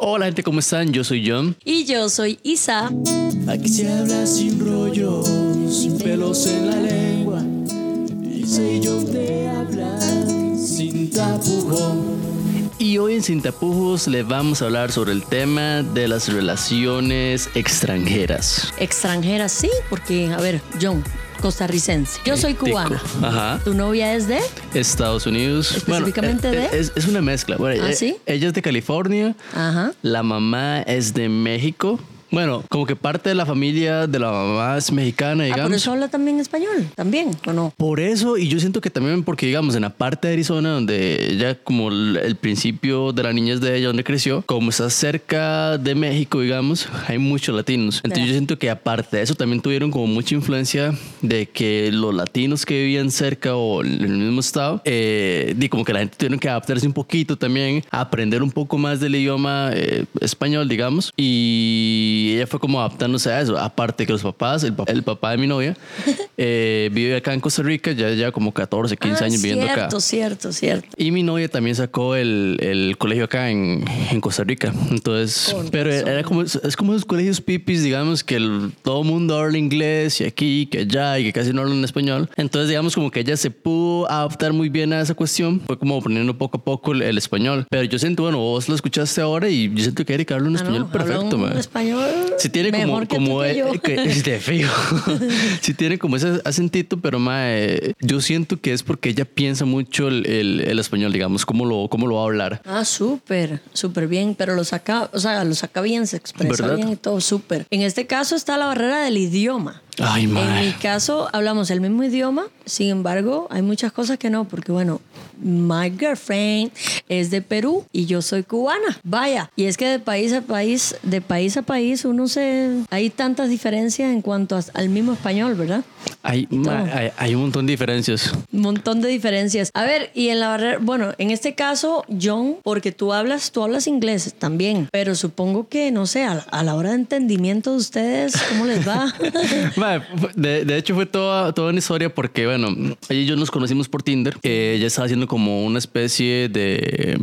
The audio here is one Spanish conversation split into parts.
Hola gente, ¿cómo están? Yo soy John. Y yo soy Isa. Aquí se habla sin rollo, sin pelos en la lengua. Isa y John te hablan sin tapujón. Y hoy en Sin Tapujos le vamos a hablar sobre el tema de las relaciones extranjeras. Extranjera, sí, porque, a ver, John, costarricense. Yo soy cubana. Ajá. ¿Tu novia es de? Estados Unidos. Específicamente Bueno, eh, de- Es, es una mezcla. Bueno, ¿Ah, eh, sí? Ella es de California. Ajá. La mamá es de México. Bueno, como que parte de la familia de la mamá es mexicana, Ah, digamos. por eso habla también español, también, ¿o no? Por eso, y yo siento que también porque, digamos, en la parte de Arizona, donde ella, como el, el principio de la niñez de ella, donde creció, como está cerca de México, digamos, hay muchos latinos. Entonces Ya. yo siento que aparte de eso, también tuvieron como mucha influencia de que los latinos que vivían cerca o en el mismo estado, eh, di como que la gente tuvieron que adaptarse un poquito también, aprender un poco más del idioma eh, español, digamos, y ella fue como adaptándose a eso. Aparte que los papás, el, papá, el papá de mi novia, eh, vive acá en Costa Rica, ya ya como 14, 15 Ah, años viviendo acá. Cierto, cierto, cierto. Y mi novia también sacó el, el colegio acá en, en Costa Rica. Entonces, Con pero razón. era como, es como esos colegios pipis, digamos, que el- todo el mundo habla inglés y aquí, que allá y que casi no hablan español. Entonces, digamos, como que ella se pudo adaptar muy bien a esa cuestión. Fue como aprendiendo poco a poco el, el español. Pero yo siento, bueno, vos lo escuchaste ahora y yo siento que Erika habla un Ah, español no, perfecto, un man. español Si tiene como, mejor que tú como que eh, yo. que- de fijo. si tiene como ese acentito, pero mae, yo siento que es porque ella piensa mucho el, el- el español, digamos, cómo lo, cómo lo va a hablar. Ah, súper, súper bien, pero lo saca, o sea, lo saca bien, se expresa ¿Verdad? bien y todo, súper. En este caso está la barrera del idioma. Ay, En mi caso hablamos el mismo idioma, sin embargo, hay muchas cosas que no, porque bueno, my girlfriend es de Perú y yo soy cubana. Vaya, y es que de país a país, de país a país, uno se hay tantas diferencias en cuanto a- al mismo español, ¿verdad? Hay, un montón de diferencias. Un montón de diferencias. A ver, y en la barrera, bueno, en este caso, John, porque tú hablas, tú hablas inglés también, pero supongo que, no sé, a, la- a la hora de entendimiento de ustedes, ¿cómo les va? De, de hecho fue toda, toda una historia porque, bueno, ella y yo nos conocimos por Tinder. Ella estaba haciendo como una especie de,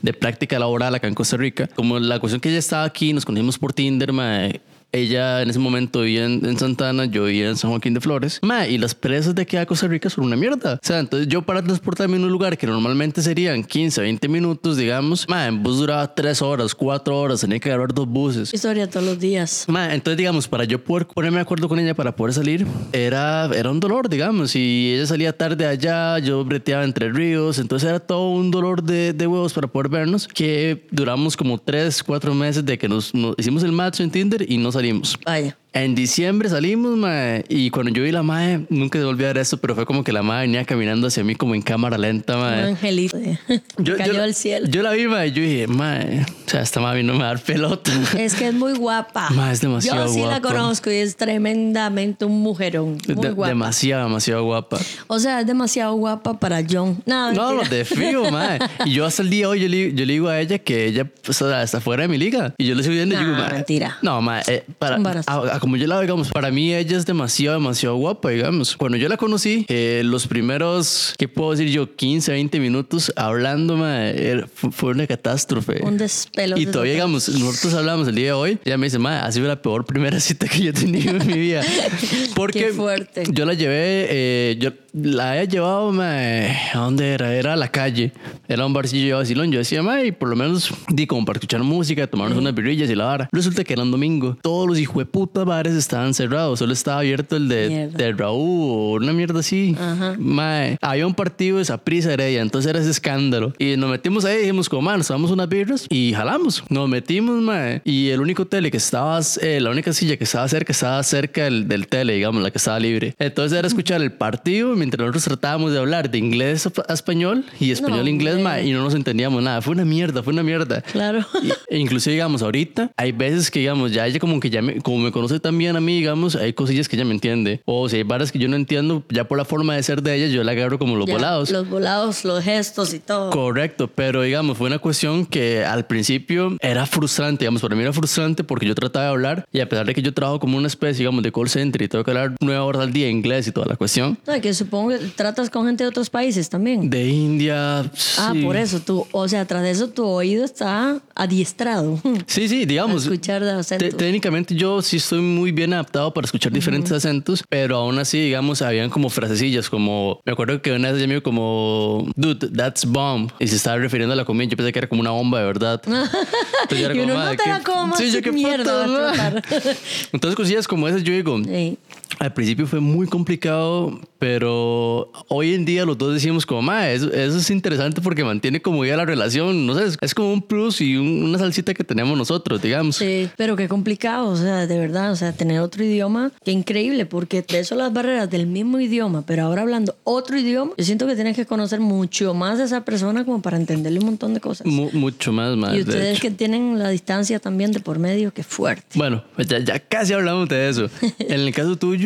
de práctica laboral acá en Costa Rica. Como la cuestión que ella estaba aquí, nos conocimos por Tinder, mae. Ella en ese momento vivía en, en Santana, yo vivía en San Joaquín de Flores. Ma, y las presas de aquí a Costa Rica son una mierda. O sea, entonces yo para transportarme en un lugar que normalmente serían 15, 20 minutos, digamos, ma, en bus duraba 3 horas, 4 horas, tenía que agarrar dos buses. Historia todos los días. Ma, entonces, digamos, para yo poder ponerme de acuerdo con ella para poder salir, era, era un dolor, digamos. Y ella salía tarde allá, yo breteaba entre ríos, entonces era todo un dolor de, de huevos para poder vernos, que duramos como 3, 4 meses de que nos, nos hicimos el match en Tinder y no salimos. En diciembre salimos, mae, y cuando yo vi la mae, nunca se volvió a ver eso, pero fue como que la mae venía caminando hacia mí como en cámara lenta, Un mae. angelito. Cayó la- del cielo. Yo la vi, mae, y yo dije, mae, o sea, esta mae vino a dar pelota. Es que es muy guapa. Ma, es demasiado Yo sí la guapa. conozco y es tremendamente un mujerón. Muy De- guapa. demasiado, demasiado guapa. O sea, es demasiado guapa para John. No, No, mentira. de frío, mae. Y yo hasta el día de hoy, yo le, yo le digo a ella que ella pues, o sea, está fuera de mi liga. Y yo le estoy viendo y Nah, digo, mae. mentira. No, mae. eh, para, Embarazo. a- a como yo la veo, digamos, para mí ella es demasiado, demasiado guapa, digamos. Cuando yo la conocí, eh, los primeros, ¿qué puedo decir yo? 15, 20 minutos fu- fue una catástrofe. Un despelo. Y todavía, digamos, nosotros hablamos el día de hoy. Ella me dice, ma, ha sido la peor primera cita que yo he tenido en mi vida. Porque Qué fuerte. yo la llevé, eh, yo la había llevado, ma, ¿a dónde era? Era a la calle. Era un barcillo de Silón. Yo decía, ma, y por lo menos, di como para escuchar música, tomarnos unas birrillas y la vara. Resulta que era un domingo. Todos los hijueputas bares estaban cerrados. Solo estaba abierto el de, Mierda. de Raúl o una mierda así. Ajá. Mae, había un partido de Saprissa Heredia, entonces era ese escándalo. Y nos metimos ahí, dijimos, como, man, nos tomamos unas birras y jalamos. Nos metimos, mae. Y el único tele que estaba, eh, la única silla que estaba cerca, estaba cerca del, del tele, digamos, la que estaba libre. Entonces era escuchar el partido mientras nosotros tratábamos de hablar de inglés a español y español a No, inglés, mae, y no nos entendíamos nada. Fue una mierda, fue una mierda. Claro. Y- e incluso digamos ahorita hay veces que digamos ya ella como que ya me, como me conoce también a mí digamos hay cosillas que ella me entiende o si hay varas que yo no entiendo ya por la forma de ser de ella yo la agarro como los Ya, volados Los volados, los gestos y todo. Correcto, pero digamos, fue una cuestión que al principio era frustrante, digamos, para mí era frustrante porque yo trataba de hablar y a pesar de que yo trabajo como una especie, digamos, de call center y tengo que hablar nueve horas al día inglés y toda la cuestión, No, que su- supongo que tratas con gente de otros países también. De India. Ah, sí. por eso tú, o sea, tras eso tu oído está adiestrado. Sí, sí, digamos. A escuchar de acentos. te- técnicamente yo sí estoy muy bien adaptado para escuchar diferentes acentos, pero aún así, digamos, habían como frasecillas, como me acuerdo que una vez ella me dijo como, dude, that's bomb, y se estaba refiriendo a la comida. Yo pensé que era como una bomba de verdad. Entonces yo era y uno "Madre, no te la comas, Sí, yo qué mierda, putas, va a ma". explotar. Entonces cosillas como esas yo digo, Sí. Al principio fue muy complicado, pero hoy en día los dos decimos como, ma, eso, eso es interesante porque mantiene como ya la relación, no sé, es, es como un plus y un- una salsita que tenemos nosotros, digamos. Sí, pero qué complicado, o sea, de verdad, o sea, tener otro idioma, qué increíble, porque de eso las barreras del mismo idioma, pero ahora hablando otro idioma, yo siento que tienes que conocer mucho más a esa persona como para entenderle un montón de cosas. Mu- mucho más, más. y de ustedes que tienen la distancia también de por medio, qué fuerte. Bueno, pues ya, ya casi hablamos de eso. en el caso tuyo,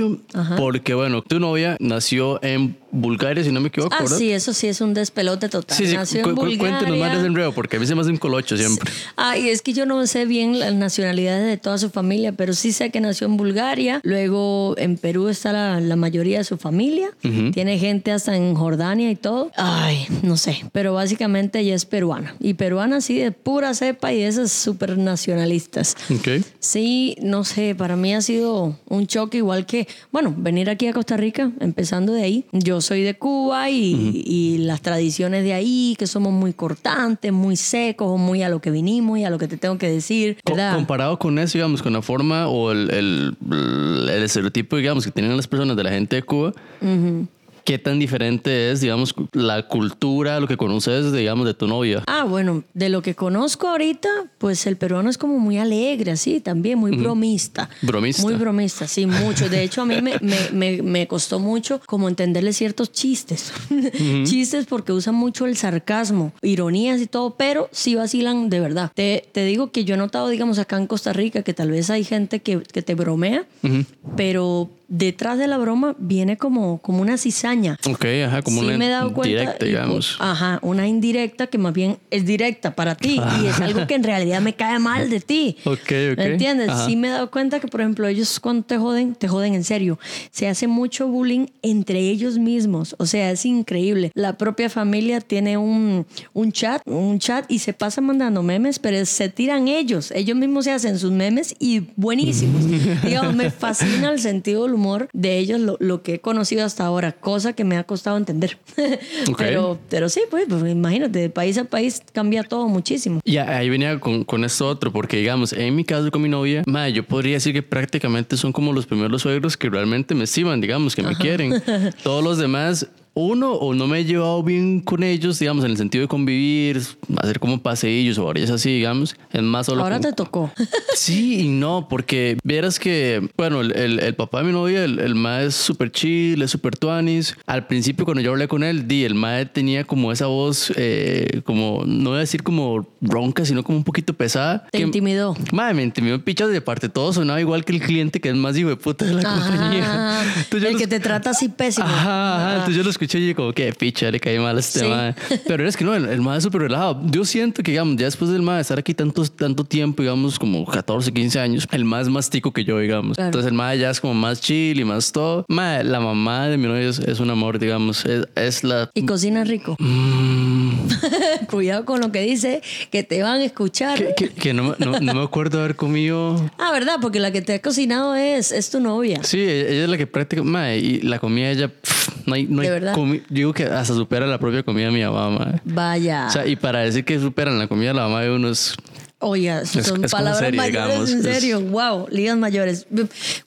porque bueno, tu novia nació en Bulgaria, si no me equivoco, Ah, ¿verdad? sí, eso sí es un despelote total. Sí, sí, Nació cu- en cu- cuéntenos más de Bulgaria. ese enredo, porque a mí se me hace un colocho siempre. Ay, es que yo no sé bien las nacionalidades de toda su familia, pero sí sé que nació en Bulgaria. Luego en Perú está la, la mayoría de su familia. Tiene gente hasta en Jordania y todo. Ay, no sé. Pero básicamente ella es peruana. Y peruana sí de pura cepa y de esas súper nacionalistas. Ok. Sí, no sé, para mí ha sido un choque igual que, bueno, venir aquí a Costa Rica, empezando de ahí. Yo soy de Cuba y, y las tradiciones de ahí, que somos muy cortantes, muy secos, muy a lo que vinimos y a lo que te tengo que decir, comparado con eso, digamos, con la forma o el, el, el estereotipo, digamos, que tienen las personas de la gente de Cuba, ¿qué tan diferente es, digamos, la cultura, lo que conoces, digamos, de tu novia? Ah, bueno, de lo que conozco ahorita, pues el peruano es como muy alegre, así, también muy bromista. Bromista. Muy bromista, sí, mucho. De hecho, a mí me, me, me, me costó mucho como entenderle ciertos chistes. chistes porque usan mucho el sarcasmo, ironías y todo, pero sí vacilan de verdad. Te, te digo que yo he notado, digamos, acá en Costa Rica, que tal vez hay gente que, que te bromea, pero detrás de la broma viene como, como una cizaña. Ok, ajá, como sí una me he dado cuenta. directa, y, digamos. Ajá, una indirecta que más bien es directa para ti y es algo que en realidad me cae mal de ti. Ok, ok. ¿Me entiendes? Ajá. Sí me he dado cuenta que, por ejemplo, ellos cuando te joden, te joden en serio. Se hace mucho bullying entre ellos mismos. O sea, es increíble. La propia familia tiene un, un chat, un chat y se pasan mandando memes, pero se tiran ellos. Ellos mismos se hacen sus memes y buenísimos. Digamos, me fascina el sentido del humor de ellos, lo, lo que he conocido hasta ahora, cosa que me ha costado entender. Ok. pero, pero sí, pues, pues, imagínate, de país a país cambia todo muchísimo. Y ahí venía con, con esto otro, porque digamos, en mi caso con mi novia, ma, yo podría decir que prácticamente son como los primeros suegros que realmente me estiman, digamos, que me quieren. Todos los demás, uno, o no me he llevado bien con ellos, digamos, en el sentido de convivir, hacer como paseillos o varias así, digamos. Es más solo Ahora con- te tocó. Sí y no, porque vieras que, bueno, el, el- el papá de mi novia, el, el mae es súper chill, es súper tuanis. Al principio, cuando yo hablé con él, di, el mae tenía como esa voz, eh, como, no voy a decir como ronca, sino como un poquito pesada. Te que- intimidó. Mae, me intimidó pichas de parte. Todo sonaba igual que el cliente, que es más hijo de puta de la compañía. Entonces El que te trata así pésimo. Ajá, ajá. Entonces yo lo escuché y como que picha, le caí mal a este Sí. mae. Pero es que no, el, el mae es súper relajado. Yo siento que, digamos, ya después del mae estar aquí tanto, tanto tiempo, digamos, como 14, 15 años, el mae es más tico que yo, digamos. Claro. Entonces el mae ya es como más chill y más todo. Mae, la mamá de mi novia es, es un amor, digamos. Es, es la... Y cocina rico. Mm, Cuidado con lo que dice, que te van a escuchar. que que- que no, no, no me acuerdo haber comido... Ah, ¿verdad? Porque la que te ha cocinado es, es tu novia. Sí, ella ella es la que practica, mae, y la comida ella, pff, no hay, no hay ¿De verdad? comi- Digo que hasta supera la propia comida de mi mamá. Vaya. O sea, y para decir que superan la comida de la mamá de uno es... Oye, son es como palabras serie, mayores, digamos. en Es- serio. Wow, ligas mayores.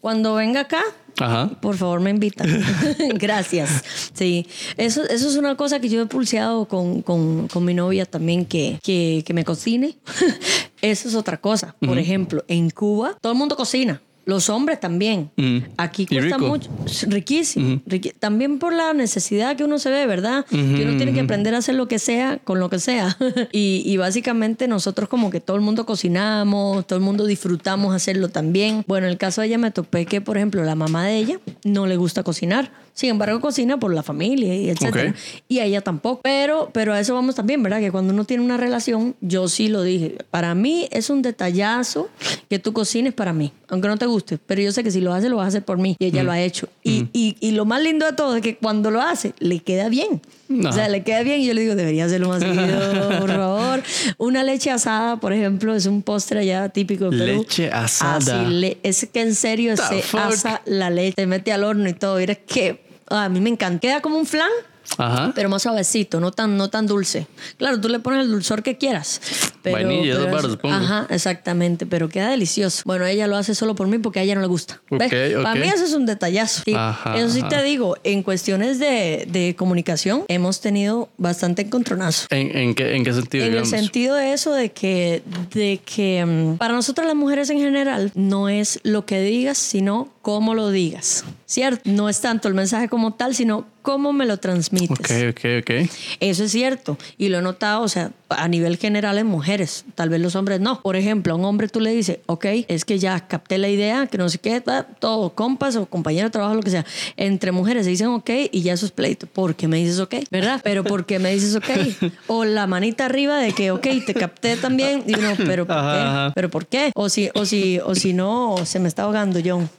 Cuando venga acá, Ajá. por favor me invita. Gracias. Sí, eso, eso es una cosa que yo he pulseado con, con, con mi novia también, que, que, que me cocine. eso es otra cosa. Por ejemplo, en Cuba todo el mundo cocina. Los hombres también. Ujú. Aquí cuesta mucho. Riquísimo. Riqui- También por la necesidad que uno se ve, ¿verdad? Que uno tiene que aprender a hacer lo que sea con lo que sea. y, y básicamente nosotros como que todo el mundo cocinamos, todo el mundo disfrutamos hacerlo también. Bueno, en el caso de ella me topé que, por ejemplo, la mamá de ella no le gusta cocinar. Sin embargo, cocina por la familia y etcétera. Y a ella tampoco. Pero, pero a eso vamos también, ¿verdad? Que cuando uno tiene una relación, yo sí lo dije. Para mí es un detallazo que tú cocines para mí, aunque no te guste. Pero yo sé que si lo hace, lo vas a hacer por mí. Y ella lo ha hecho. Y, y, y lo más lindo de todo es que cuando lo hace, le queda bien. O sea, le queda bien y yo le digo, debería hacerlo más seguido, por favor. Una leche asada, por ejemplo, es un postre ya típico de Perú. Leche asada. Así, le- es que en serio The se fuck? asa la leche, se mete al horno y todo. Mira que ah, a mí me encanta. Queda como un flan, Ajá. pero más suavecito, no tan, no tan dulce. Claro, tú le pones el dulzor que quieras. Pero, Vainilla, pero es- supongo. Ajá, exactamente, pero queda delicioso. Bueno, ella lo hace solo por mí porque a ella no le gusta. Ok, ¿Ves? ok. Para mí eso es un detallazo. Ajá, eso sí ajá. te digo, en cuestiones de, de comunicación hemos tenido bastante encontronazo. ¿En, en qué, ¿En qué sentido, En el digamos? sentido de eso, de que, de que mm, para nosotras las mujeres en general no es lo que digas, sino cómo lo digas. ¿Cierto? No es tanto el mensaje como tal, sino cómo me lo transmites. Ok, ok, ok. Eso es cierto. Y lo he notado, o sea, a nivel general en mujeres. Tal vez los hombres no. Por ejemplo, a un hombre tú le dices, ok, es que ya capté la idea, que no sé qué, todo, compas o compañero de trabajo, lo que sea. Entre mujeres se dicen ok y ya eso es pleito. ¿Por qué me dices ok? ¿Verdad? Pero ¿por qué me dices ok? O la manita arriba de que ok, te capté también. Y uno, ¿pero por qué? Ajá, ajá. ¿Pero por qué? O si, o si, o si no, se me está ahogando John.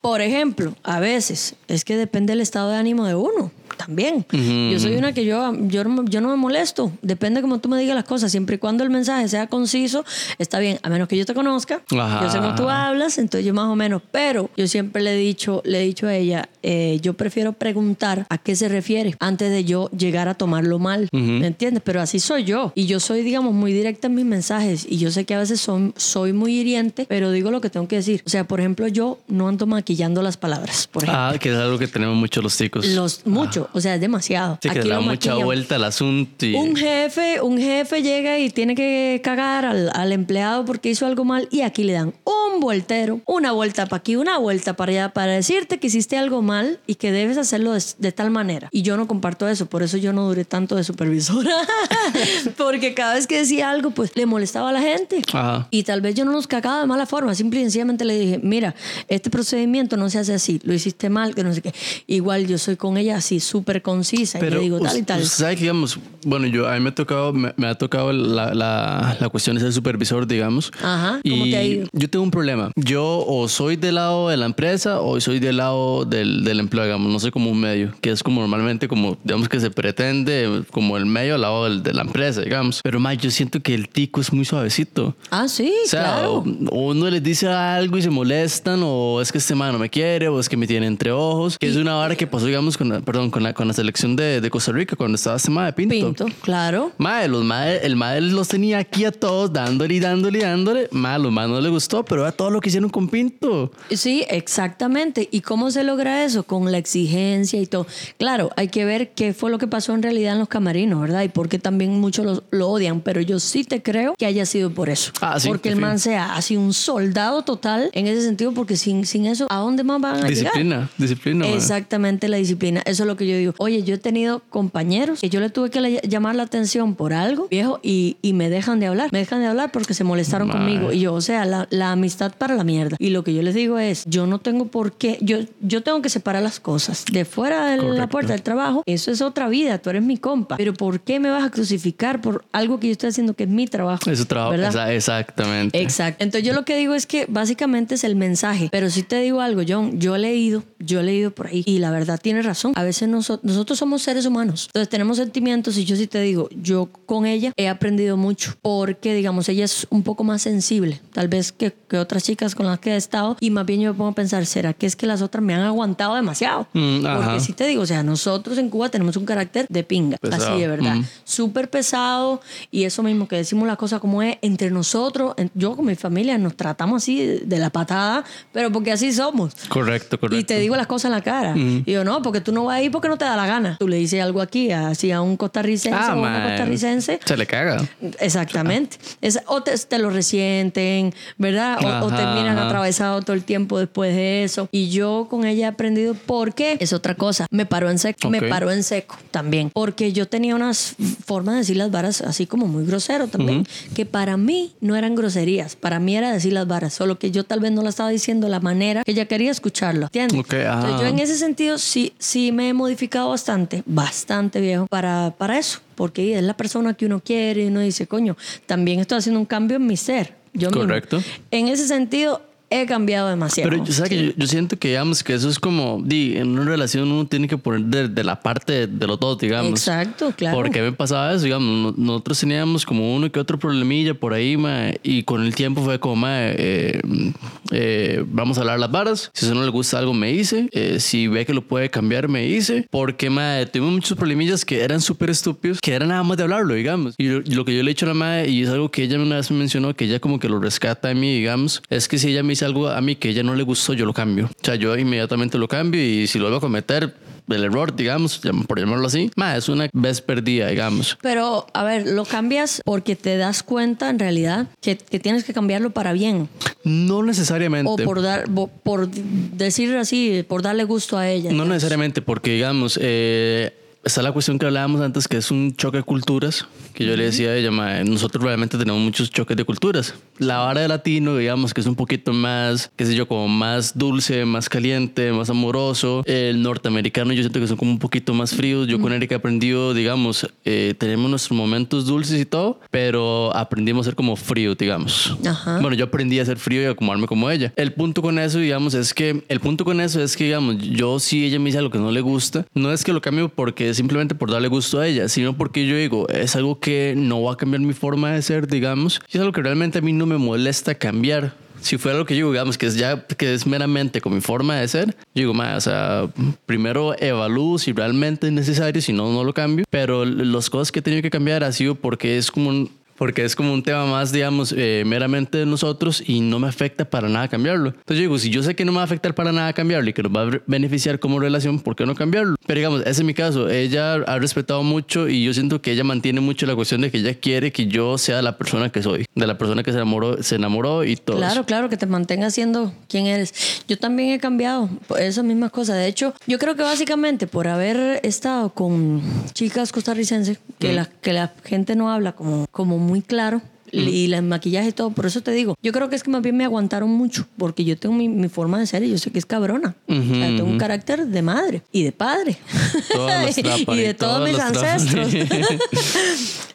Por ejemplo, a veces es que depende del estado de ánimo de uno. También. Yo soy una que yo, yo, no- yo no me molesto. Depende como tú me digas las cosas. Siempre y cuando el mensaje sea conciso, está bien. A menos que yo te conozca. Ajá. Yo sé cómo tú hablas, entonces yo más o menos. Pero yo siempre le he dicho, le he dicho a ella, eh, yo prefiero preguntar a qué se refiere antes de yo llegar a tomarlo mal. ¿Me entiendes? Pero así soy yo. Y yo soy, digamos, muy directa en mis mensajes. Y yo sé que a veces son, soy muy hiriente, pero digo lo que tengo que decir. O sea, por ejemplo, yo no ando maquillando las palabras. Por ejemplo. Ah, que es algo que tenemos mucho los ticos. Los, mucho, o sea, es demasiado. Sí, que le da mucha maquillan. vuelta al asunto. Y... Un jefe, un jefe llega y tiene que cagar al, al empleado porque hizo algo mal y aquí le dan un voltero, una vuelta para aquí, una vuelta para allá para decirte que hiciste algo mal y que debes hacerlo de, de tal manera. Y yo no comparto eso, por eso yo no duré tanto de supervisora, porque cada vez que decía algo pues le molestaba a la gente. Ajá. Y tal vez yo no nos cagaba de mala forma, simple y sencillamente le dije, mira, este procedimiento no se hace así, lo hiciste mal, que no sé qué. Igual yo soy con ella así, súper concisa, y le digo tal y tal. usted sabe que, digamos, bueno, yo a mí me ha tocado, me, me ha tocado la, la, la cuestión de ser supervisor, digamos. Ajá, ¿cómo y te ha ido? Yo tengo un problema. Yo o soy del lado de la empresa o soy del lado del, del empleo, digamos. No soy como un medio, que es como normalmente como, digamos que se pretende como el medio al lado del- de la empresa, digamos. Pero más, yo siento que el tico es muy suavecito. Ah, sí, O sea, claro. o- o uno les dice algo y se molestan, o es que este man no me quiere, o es que me tiene entre ojos, que es una vara que pasó, digamos, con la, perdón, con la, con la selección de, de Costa Rica cuando estaba este mae Pinto. Pinto, claro. Mae, los mae, el mae los tenía aquí a todos, dándole y dándole y dándole. Mae, los mae no le gustó, pero era todo lo que hicieron con Pinto. Sí, exactamente. ¿Y cómo se logra eso? Con la exigencia y todo. Claro, hay que ver qué fue lo que pasó en realidad en los camarinos, ¿verdad? Y por qué también muchos lo, lo odian, pero yo sí te creo que haya sido por eso. Ah, sí, porque el man sea así un soldado total en ese sentido, porque sin, sin eso, ¿a dónde más van a llegar? Disciplina, disciplina. Exactamente la disciplina. Eso es lo que yo digo. Oye, yo he tenido compañeros que yo le tuve que le- llamar la atención por algo, viejo, y, y me dejan de hablar. Me dejan de hablar porque se molestaron conmigo. Y yo, o sea, la, la amistad para la mierda. Y lo que yo les digo es, yo no tengo por qué, yo, yo tengo que separar las cosas. De fuera de la puerta del trabajo, eso es otra vida, tú eres mi compa. Pero ¿por qué me vas a crucificar por algo que yo estoy haciendo que es mi trabajo? Eso trabajo. ¿verdad? exactamente. Exacto. Entonces yo lo que digo es que básicamente es el mensaje. Pero si te digo algo, John, yo he leído, yo he leído por ahí y la verdad tienes razón. A veces noso- nosotros somos seres humanos. Entonces tenemos sentimientos y yo sí te digo, yo con ella he aprendido mucho porque, digamos, ella es un poco más sensible, tal vez que, que otras chicas con las que he estado y más bien yo me pongo a pensar, ¿será que es que las otras me han aguantado demasiado? Mm, ajá. porque si te digo, o sea, nosotros en Cuba tenemos un carácter de pinga, Pesado. así de verdad Mm. súper pesado y eso mismo que decimos la cosa como es entre nosotros, yo con mi familia nos tratamos así de, la patada, pero porque así somos. Correcto, correcto. Y te digo las cosas en la cara. Y yo, no, porque tú no vas ahí porque no, te da la gana. Tú le dices algo aquí, así a un costarricense Ah, o una costarricense. Se le caga. Exactamente. Es- o te, te lo resienten, ¿verdad? O, o te Ajá, miran ajá. atravesado todo el tiempo después de eso. Y yo con ella he aprendido porque es otra cosa. Me paró en seco. Me Ok. paró en seco también. Porque yo tenía unas formas de decir las varas así como muy grosero también. Que para mí no eran groserías. Para mí era decir las varas. Solo que yo tal vez no la estaba diciendo de la manera que ella quería escucharlo. ¿Entiendes? Ok, ajá. Entonces yo en ese sentido sí, sí me he modificado bastante, bastante viejo, para, para eso. Porque es la persona que uno quiere y uno dice, coño, también estoy haciendo un cambio en mi ser. Yo mismo. Correcto. En ese sentido, he cambiado demasiado. Pero ¿sabes que Sí. yo, yo siento que, digamos, que eso es como, di, en una relación uno tiene que poner de, de la parte de, de los dos, digamos. Exacto, claro. Porque me pasaba eso, digamos, no- nosotros teníamos como uno que otro problemilla por ahí, ma, y con el tiempo fue como, ma, eh, eh, vamos a hablar las varas, si a eso no le gusta algo me dice, eh, si ve que lo puede cambiar me dice, porque ma, tuvimos muchos problemillas que eran súper estúpidos, que era nada más de hablarlo, digamos. Y lo, lo que yo le he dicho a la madre, y es algo que ella una vez me mencionó, que ella como que lo rescata de mí, digamos, es que si ella me dice algo a mí que ella no le gustó, yo lo cambio. O sea, yo inmediatamente lo cambio y si lo vuelvo a cometer, el error, digamos, por llamarlo así, ma, es una vez perdida, digamos. Pero, a ver, lo cambias porque te das cuenta en realidad que, que tienes que cambiarlo para bien. No necesariamente. O por, dar, por decir así, por darle gusto a ella. No digamos. necesariamente, porque digamos, eh, está la cuestión que hablábamos antes, que es un choque de culturas, que yo le decía a ella, "Mae, nosotros realmente tenemos muchos choques de culturas. La vara de latino, digamos, que es un poquito más, qué sé yo, como más dulce, más caliente, más amoroso. El norteamericano yo siento que son como un poquito más fríos. Yo con Erika he aprendido, digamos, eh, tenemos nuestros momentos dulces y todo, pero aprendimos a ser como frío, digamos. Ajá. Bueno, yo aprendí a ser frío y a acomodarme como ella. El punto con eso, digamos, es que el punto con eso es que, digamos, yo si ella me dice algo que no le gusta, no es que lo cambie porque simplemente por darle gusto a ella, sino porque yo digo, es algo que no va a cambiar mi forma de ser, digamos, es algo que realmente a mí no me molesta cambiar. Si fuera lo que yo digamos, que es ya, que es meramente con mi forma de ser, yo digo, "Ma, o sea, primero evalúo si realmente es necesario, si no, no lo cambio. Pero las cosas que he tenido que cambiar ha sido porque es como un, porque es como un tema más, digamos, eh, meramente de nosotros y no me afecta para nada cambiarlo. Entonces yo digo, si yo sé que no me va a afectar para nada cambiarlo y que nos va a beneficiar como relación, ¿por qué no cambiarlo? Pero digamos, ese es mi caso. Ella ha respetado mucho y yo siento que ella mantiene mucho la cuestión de que ella quiere que yo sea la persona que soy, de la persona que se enamoró, se enamoró y todo. Claro, eso. claro, que te mantengas siendo quien eres. Yo también he cambiado esas mismas cosas. De hecho, yo creo que básicamente por haber estado con chicas costarricenses, que, la, que la gente no habla como, como muy claro. Y el maquillaje y todo, por eso te digo, yo creo que es que más bien me aguantaron mucho, porque yo tengo mi, mi forma de ser y yo sé que es cabrona. O sea, tengo un carácter de madre y de padre. Las trapas y de y todos mis las ancestros.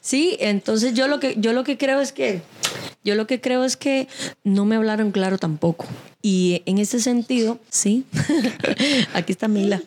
Sí, entonces yo lo que yo lo que creo es que yo lo que creo es que no me hablaron claro tampoco. Y en ese sentido, sí, aquí está Mila.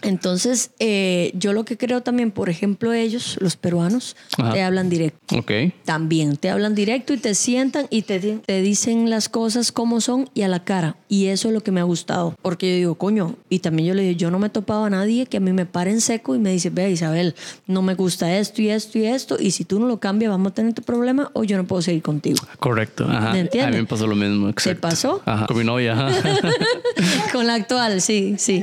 Entonces, eh, yo lo que creo también, por ejemplo, ellos, los peruanos, Ajá. te hablan directo. Ok. También te hablan directo y te sientan y te, te dicen las cosas como son y a la cara. Y eso es lo que me ha gustado. Porque yo digo, coño, y también yo le digo, yo no me he topado a nadie que a mí me pare en seco y me dice, ve Isabel, no me gusta esto y esto y esto. Y si tú no lo cambias, vamos a tener tu problema o yo no puedo seguir contigo. Correcto. Ajá. ¿Me A entiendes? mí me pasó lo mismo. exacto. pasó? Ajá. Con mi novia. Con la actual, sí, sí.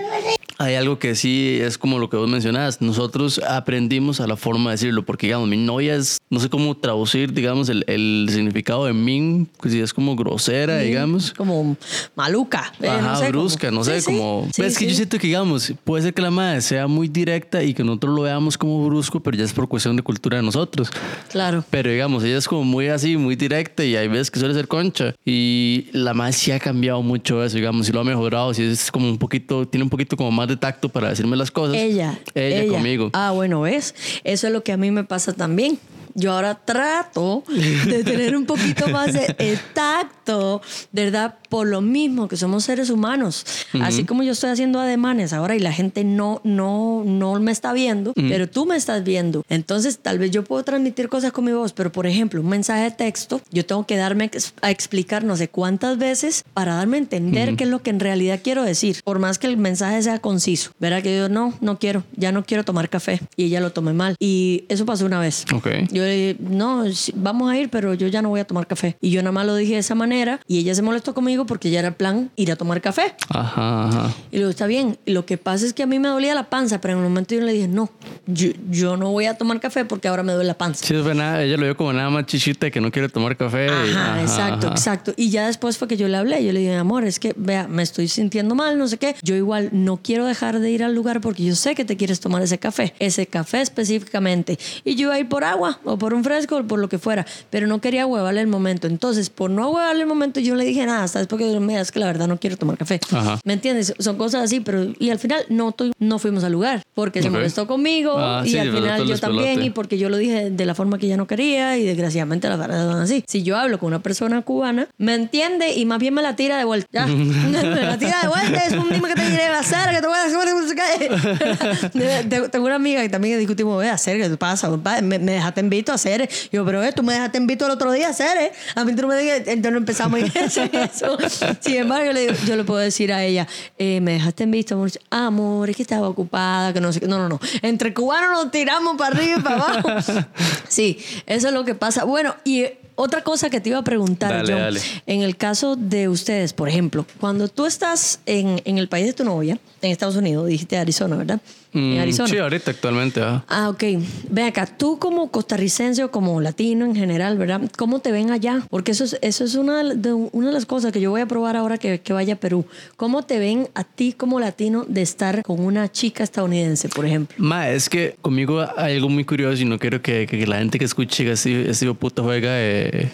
Hay algo que sí es como lo que vos mencionabas. Nosotros aprendimos a la forma de decirlo, porque digamos, mi novia es, no sé cómo traducir, digamos, el, el significado de min, que si es como grosera, digamos. Como maluca. eh, Ajá, no sé, como- brusca, no sé, Sí, sí, como... sí, es que yo siento que, digamos, puede ser que la madre sea muy directa y que nosotros lo veamos como brusco, pero ya es por cuestión de cultura de nosotros. Claro. Pero digamos, ella es como muy así, muy directa y hay veces que suele ser concha. Y la madre sí ha cambiado mucho eso, digamos, sí lo ha mejorado, sí es como un poquito, tiene un poquito como más de tacto para decirme las cosas. Ella. Ella, conmigo. Ah, bueno, ¿ves? Eso es lo que a mí me pasa también. Yo ahora trato de tener un poquito más de eh, tacto, ¿verdad? Por lo mismo que somos seres humanos. Así como yo estoy haciendo ademanes ahora y la gente no, no, no me está viendo, pero tú me estás viendo. Entonces, tal vez yo puedo transmitir cosas con mi voz, pero por ejemplo, un mensaje de texto, yo tengo que darme a explicar no sé cuántas veces para darme a entender qué es lo que en realidad quiero decir. Por más que el mensaje sea conciso. Verá que yo no, no quiero, ya no quiero tomar café. Y ella lo tomé mal. Y eso pasó una vez. Ok. Yo le dije, no, vamos a ir, pero yo ya no voy a tomar café. Y yo nada más lo dije de esa manera y ella se molestó conmigo porque ya era el plan ir a tomar café. Ajá, ajá. Y luego está bien. Lo que pasa es que a mí me dolía la panza, pero en un momento yo le dije, no, yo, yo no voy a tomar café porque ahora me duele la panza. Sí, fue nada, ella lo vio como nada más chichita que no quiere tomar café. y- Ajá, exacto, ajá. exacto. Y ya después fue que yo le hablé. Yo le dije, amor, es que, vea, me estoy sintiendo mal, no sé qué. Yo igual no quiero dejar de ir al lugar porque yo sé que te quieres tomar ese café, ese café específicamente. Y yo iba a ir por agua o por un fresco o por lo que fuera, pero no quería huevarle el momento. Entonces, por no huevarle el momento, yo no le dije nada. Hasta después que me es que la verdad no quiero tomar café. Ajá. ¿Me entiendes? Son cosas así, pero y al final no, no fuimos al lugar porque se molestó conmigo Ah, y sí, al final yo también y porque yo lo dije de la forma que ella no quería y desgraciadamente las verdades son así. Si yo hablo con una persona cubana, me entiende y más bien me la tira de vuelta. Ya. me la tira de vuelta, es un dime que te diré hacer, que te voy a hacer, Tengo una amiga que también discutimos, ve, hacer, ¿qué te pasa? Me, me dejaste en visto a hacer. Yo, pero eh, tú me dejaste en visto el otro día a hacer, ¿eh? A mí tú no me digas, entonces empezamos a hacer eso. Sin embargo, yo le, digo, yo le puedo decir a ella, eh, me dejaste en visto, amor, amor, es que estaba ocupada, que no sé qué. No, no, no. Entre cubanos nos tiramos para arriba y para abajo. Sí, eso es lo que pasa. Bueno, y otra cosa que te iba a preguntar, Dale, John, dale. en el caso de ustedes, por ejemplo, cuando tú estás en, en el país de tu novia, en Estados Unidos, dijiste Arizona, ¿verdad? En Mm, Arizona. Sí, ahorita actualmente. ajá. Ah, ok. Ven acá, tú como costarricense o como latino en general, ¿verdad? ¿Cómo te ven allá? Porque eso es, eso es una, de, una de las cosas que yo voy a probar ahora que, que vaya a Perú. ¿Cómo te ven a ti como latino de estar con una chica estadounidense, por ejemplo? Ma, es que conmigo hay algo muy curioso y no quiero que, que la gente que escuche que así, ese de puta juega eh,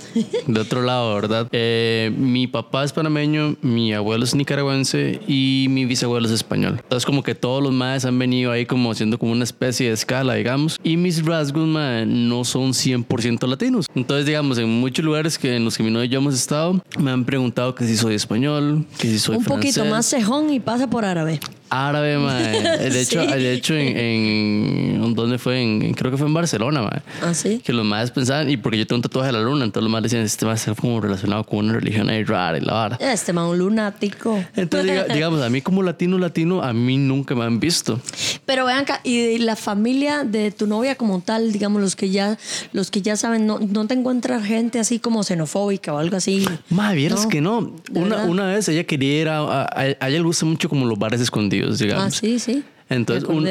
de otro lado, ¿verdad? Eh, mi papá es panameño, mi abuelo es nicaragüense y mi bisabuelo es español. Entonces como que todos los maes han venido ahí como haciendo como una especie de escala, digamos. Y mis rasgos, no son 100% latinos. Entonces, digamos, en muchos lugares que en los que mi novia y yo hemos estado, me han preguntado que si soy español, que si soy Un francés. poquito más cejón y pasa por árabe. Árabe, mae. De hecho, Sí. de hecho en, en- ¿dónde fue? En, creo que fue en Barcelona, mae. ¿Ah, sí? Que los más pensaban, y porque yo tengo un tatuaje de la luna, entonces los más decían, este va a ser como relacionado con una religión ahí rara y la vara. Este man, un lunático. Entonces, diga- digamos, a mí como latino, latino, a mí nunca me han visto. Pero vean y la familia de tu novia como tal, digamos, los que ya, los que ya saben, no, no te encuentras gente así como xenofóbica o algo así. Mae, vieras No, que no. ¿de Una, una vez ella quería ir a, a, a ella le gusta mucho como los bares escondidos, digamos. Ah, sí, sí. Entonces, un-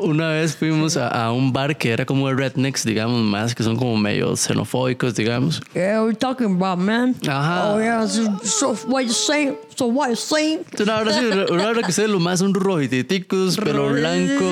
una vez fuimos a, a un bar que era como de rednecks, digamos, más que son como medio xenofóbicos, digamos. Yeah, we're talking about, man. Ajá. Oh, yeah, so, so what you saying? So what you saying? Una hora, sí, una hora que ustedes lo más son rojiticos, pelo blanco.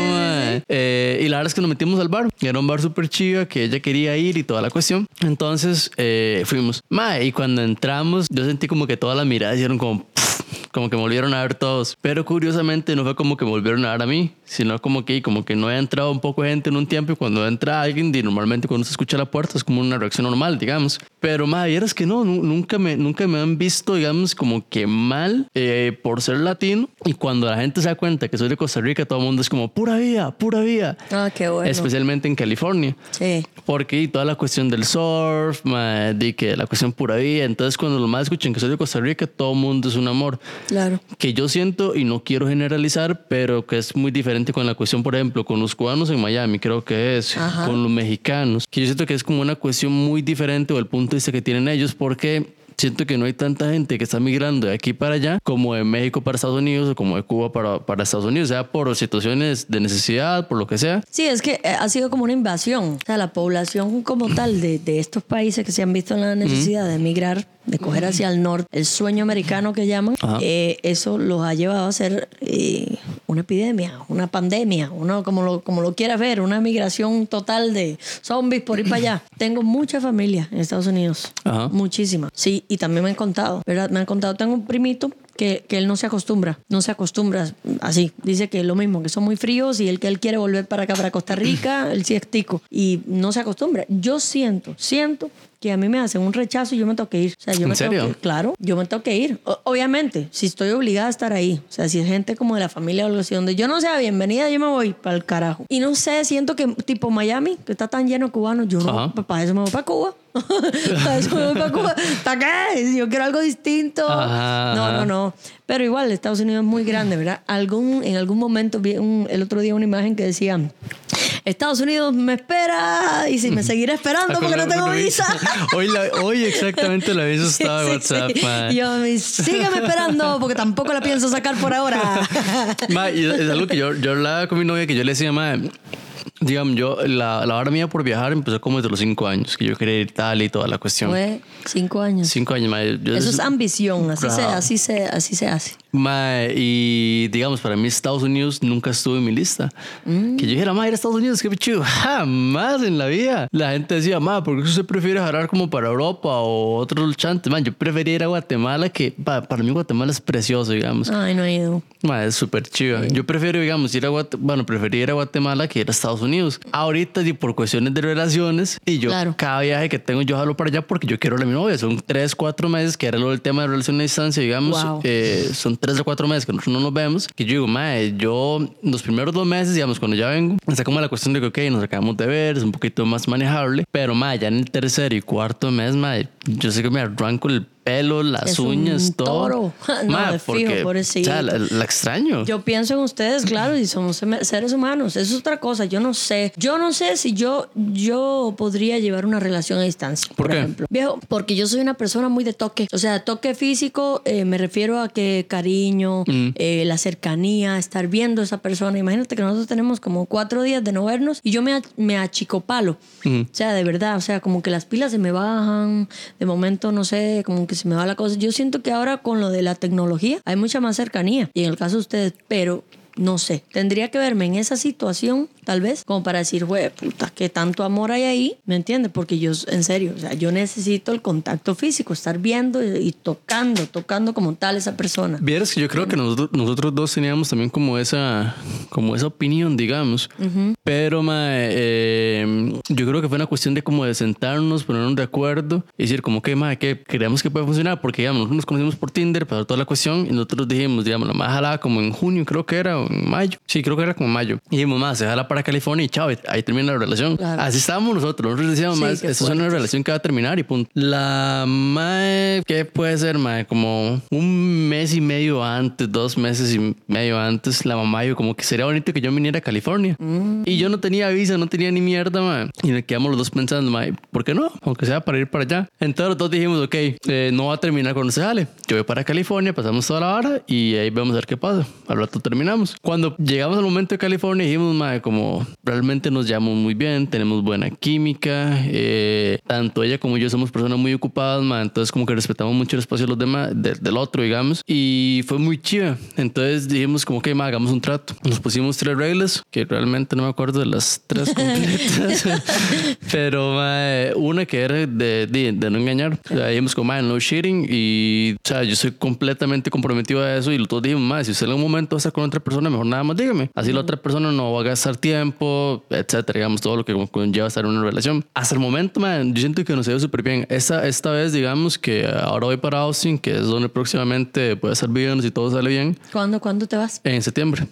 Eh, y la verdad es que nos metimos al bar. Era un bar súper chido que ella quería ir y toda la cuestión. Entonces eh, fuimos. Mae, y cuando entramos, yo sentí como que todas las miradas hicieron como. pff, Como que me volvieron a ver todos. Pero curiosamente no fue como que me volvieron a ver a mí, sino como que, como que no había entrado un poco gente en un tiempo y cuando entra alguien, normalmente cuando se escucha la puerta es como una reacción normal, digamos. Pero más, vieras que no, nu- nunca me, nunca me han visto, digamos, como que mal eh, por ser latino. Y cuando la gente se da cuenta que soy de Costa Rica, todo el mundo es como pura vida, pura vida. Ah, qué bueno. Especialmente en California. Sí. Porque toda la cuestión del surf, ma, de que la cuestión pura vida. Entonces, cuando los más escuchan que soy de Costa Rica, todo el mundo es un amor. Claro. Que yo siento, y no quiero generalizar, pero que es muy diferente con la cuestión, por ejemplo, con los cubanos en Miami, creo que es, Ajá. con los mexicanos. Que yo siento que es como una cuestión muy diferente o el punto vista que tienen ellos, porque siento que no hay tanta gente que está migrando de aquí para allá como de México para Estados Unidos o como de Cuba para, para Estados Unidos, sea por situaciones de necesidad, por lo que sea. Sí, es que eh, ha sido como una invasión. O sea, la población como tal de, de estos países que se han visto en la necesidad de emigrar, de coger hacia el norte, el sueño americano que llaman, eh, eso los ha llevado a ser eh, una epidemia, una pandemia, uno como lo, como lo quiera ver, una migración total de zombies por ir para allá. Tengo mucha familia en Estados Unidos, Ajá. muchísima. Sí, y también me han contado, ¿verdad? Me han contado, tengo un primito que, que él no se acostumbra, no se acostumbra así. Dice que es lo mismo, que son muy fríos y el que él quiere volver para acá, para Costa Rica, él sí es tico y no se acostumbra. Yo siento, siento que a mí me hacen un rechazo y yo me tengo que ir. O sea, yo ¿En me tengo que ir. Claro, yo me tengo que ir. O- obviamente, si estoy obligada a estar ahí, o sea, si es gente como de la familia o algo así, donde yo no sea bienvenida, yo me voy para el carajo. Y no sé, siento que tipo Miami, que está tan lleno de cubanos, yo no, Ajá. para eso me voy para Cuba. ¿Para qué? Yo quiero algo distinto. Ajá, No, no, no. Pero igual, Estados Unidos es muy grande, ¿verdad? Algún, en algún momento vi un- el otro día una imagen que decía, Estados Unidos me espera y si me seguirá esperando porque no tengo visa. hoy, la- hoy exactamente la visa estaba en Sí, WhatsApp, sí. ma. Y yo, sígueme esperando porque tampoco la pienso sacar por ahora. Ma, y es algo que yo, yo hablaba con mi novia que yo le decía, ma, digamos, yo, la, la hora mía por viajar empezó como desde los cinco años, que yo quería ir Italia y toda la cuestión. Fue cinco años. Cinco años, ma. yo- Eso es ambición, así se, Claro. así se, así se hace. Ma, y digamos, para mí Estados Unidos nunca estuvo en mi lista. Mm. Que yo dijera, ma, ir a Estados Unidos, qué chido. Jamás en la vida. La gente decía, ma, ¿por qué usted prefiere jalar como para Europa o otros chantes? Man, yo prefería ir a Guatemala, que pa- para mí Guatemala es precioso, digamos. Ay, no he ido. Ma, es súper chido. Yo prefiero, digamos, ir a Guatemala, bueno, prefería ir a Guatemala que ir a Estados Unidos. Ahorita, y por cuestiones de relaciones, y yo, Claro. cada viaje que tengo, yo jalo para allá porque yo quiero a mi novia. Son tres, cuatro meses, que era lo del tema de relación a distancia, digamos. Wow. eh, son tres o cuatro meses que nosotros no nos vemos. Que yo digo, ma, yo, los primeros dos meses, digamos, cuando ya vengo, está como la cuestión de que, ok, nos acabamos de ver, es un poquito más manejable. Pero, ma, ya en el tercer y cuarto mes, ma, yo sé que me arranco el pelo, las Es un uñas, todo. toro. No, Ma, de fijo, porque, pobrecito. o sea, la, la extraño. Yo pienso en ustedes, claro, y somos seres humanos. Eso es otra cosa. Yo no sé. Yo no sé si yo, yo podría llevar una relación a distancia. ¿Por qué? ejemplo. Viejo, porque yo soy una persona muy de toque. O sea, toque físico, eh, me refiero a que cariño, Mm. eh, la cercanía, estar viendo a esa persona. Imagínate que nosotros tenemos como cuatro días de no vernos y yo me, me achicopalo. Mm. O sea, de verdad, o sea, como que las pilas se me bajan, de momento, no sé, como que se me va la cosa. Yo siento que ahora con lo de la tecnología hay mucha más cercanía, y en el caso de ustedes, pero no sé, tendría que verme en esa situación, tal vez, como para decir, güey, puta, qué tanto amor hay ahí, ¿me entiendes? Porque yo, en serio, o sea, yo necesito el contacto físico, estar viendo y, y tocando, tocando como tal esa persona. Vieras que yo creo que nosotros, nosotros dos teníamos también como esa, como esa opinión, digamos. Pero ma, eh, yo creo que fue una cuestión de como de sentarnos, ponernos de acuerdo y decir como que, ma, que creemos que puede funcionar. Porque, digamos, nosotros nos conocimos por Tinder, para toda la cuestión, y nosotros dijimos, digamos, la más jalada como en junio, creo que era, o en mayo. Sí, creo que era como en mayo. Y dijimos, más, se jala para California y chao, ahí termina la relación. Claro. Así estábamos nosotros. Nosotros decíamos, Sí, más, qué esto es una fuertes. relación que va a terminar y punto. La mae, ¿qué puede ser, mae? Como un mes y medio antes, dos meses y medio antes, la mamá yo como que sería bonito que yo viniera a California. Y yo no tenía visa, no tenía ni mierda, mae. Y nos quedamos los dos pensando, mae, ¿por qué no? Aunque sea para ir para allá. Entonces los dos dijimos, ok, eh, no va a terminar cuando se sale. Yo voy para California, pasamos toda la hora y ahí vamos a ver qué pasa. Al rato terminamos. Cuando llegamos al momento de California dijimos, mae, como realmente nos llevamos muy bien, tenemos buena química, eh, tanto ella como yo somos personas muy ocupadas, mae, entonces como que respetamos mucho el espacio de los demás, de- del otro, digamos, y fue muy chiva. Entonces dijimos como que, mae, hagamos un trato. Nos pusimos tres reglas, que realmente no me acuerdo de las tres completas, pero una que era de, de, de no engañar. O sea, dijimos como, mae, no cheating, y o sea, yo soy completamente comprometido a eso, y los dos dijimos, mae, si usted en algún momento va a estar con otra persona, mejor nada más dígame. Así la otra persona no va a gastar tiempo, etcétera, digamos, todo lo que conlleva estar en una relación. Hasta el momento, man, yo siento que nos ha ido súper bien. Esta, esta vez, digamos que ahora voy para Austin, que es donde próximamente puede ser bien si todo sale bien, ¿Cuándo, ¿Cuándo te vas? en septiembre.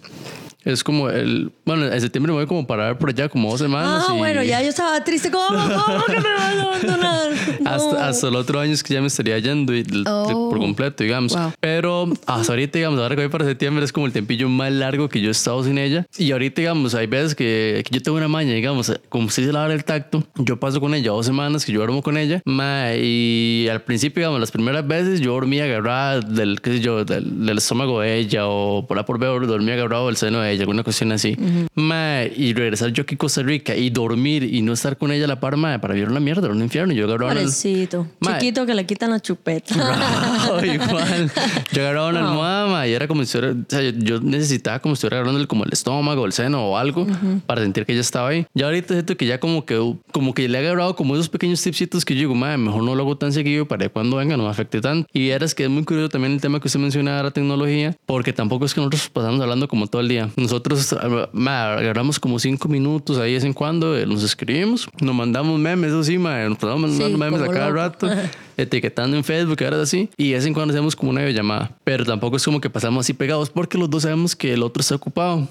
Es como el. Bueno, en septiembre me voy como para ver por allá como dos semanas. Ah, y bueno, ya yo estaba triste. ¿Cómo, cómo que me vas a abandonar? No. Hasta, hasta el otro año es que ya me estaría yendo y, Oh. por completo, digamos. Wow. Pero hasta ahorita, digamos, ahora que voy para septiembre es como el tempillo más largo que yo he estado sin ella. Y ahorita, digamos, hay veces que, que yo tengo una maña, digamos, como si se la el tacto, yo paso con ella dos semanas que yo duermo con ella. Ma, y al principio, digamos, las primeras veces yo dormía agarrada del, qué sé yo, del, del estómago de ella o por la por ver, dormía agarrado del seno de ella, alguna cuestión así. Ma, y regresar yo aquí a Costa Rica y dormir y no estar con ella a la par, ma, para era una mierda, era un infierno. Yo agarraba Pobrecito. Mae. Chiquito que le quitan la chupeta. Bravo, igual. Yo agarraba una No. almohada ma, y era como si estuviera- o sea, yo, necesitaba como si estuviera agarrándole como el estómago, el seno o algo para sentir que ella estaba ahí. Ya ahorita siento que ya como que como que le he agarrado como esos pequeños tipsitos que yo digo, madre, mejor no lo hago tan seguido para que cuando venga no me afecte tanto. Y eras que es muy curioso también el tema que usted mencionaba de la tecnología, porque tampoco es que nosotros pasamos hablando como todo el día. Nosotros ma, agarramos como cinco minutos ahí de vez en cuando, eh, nos escribimos, nos mandamos memes, eso sí, ma, nos pasamos Sí, memes a cada loco. rato. etiquetando en Facebook, ahora así. Y de vez en cuando hacemos como una videollamada. Pero tampoco es como que pasamos así pegados porque los dos sabemos que el otro está ocupado.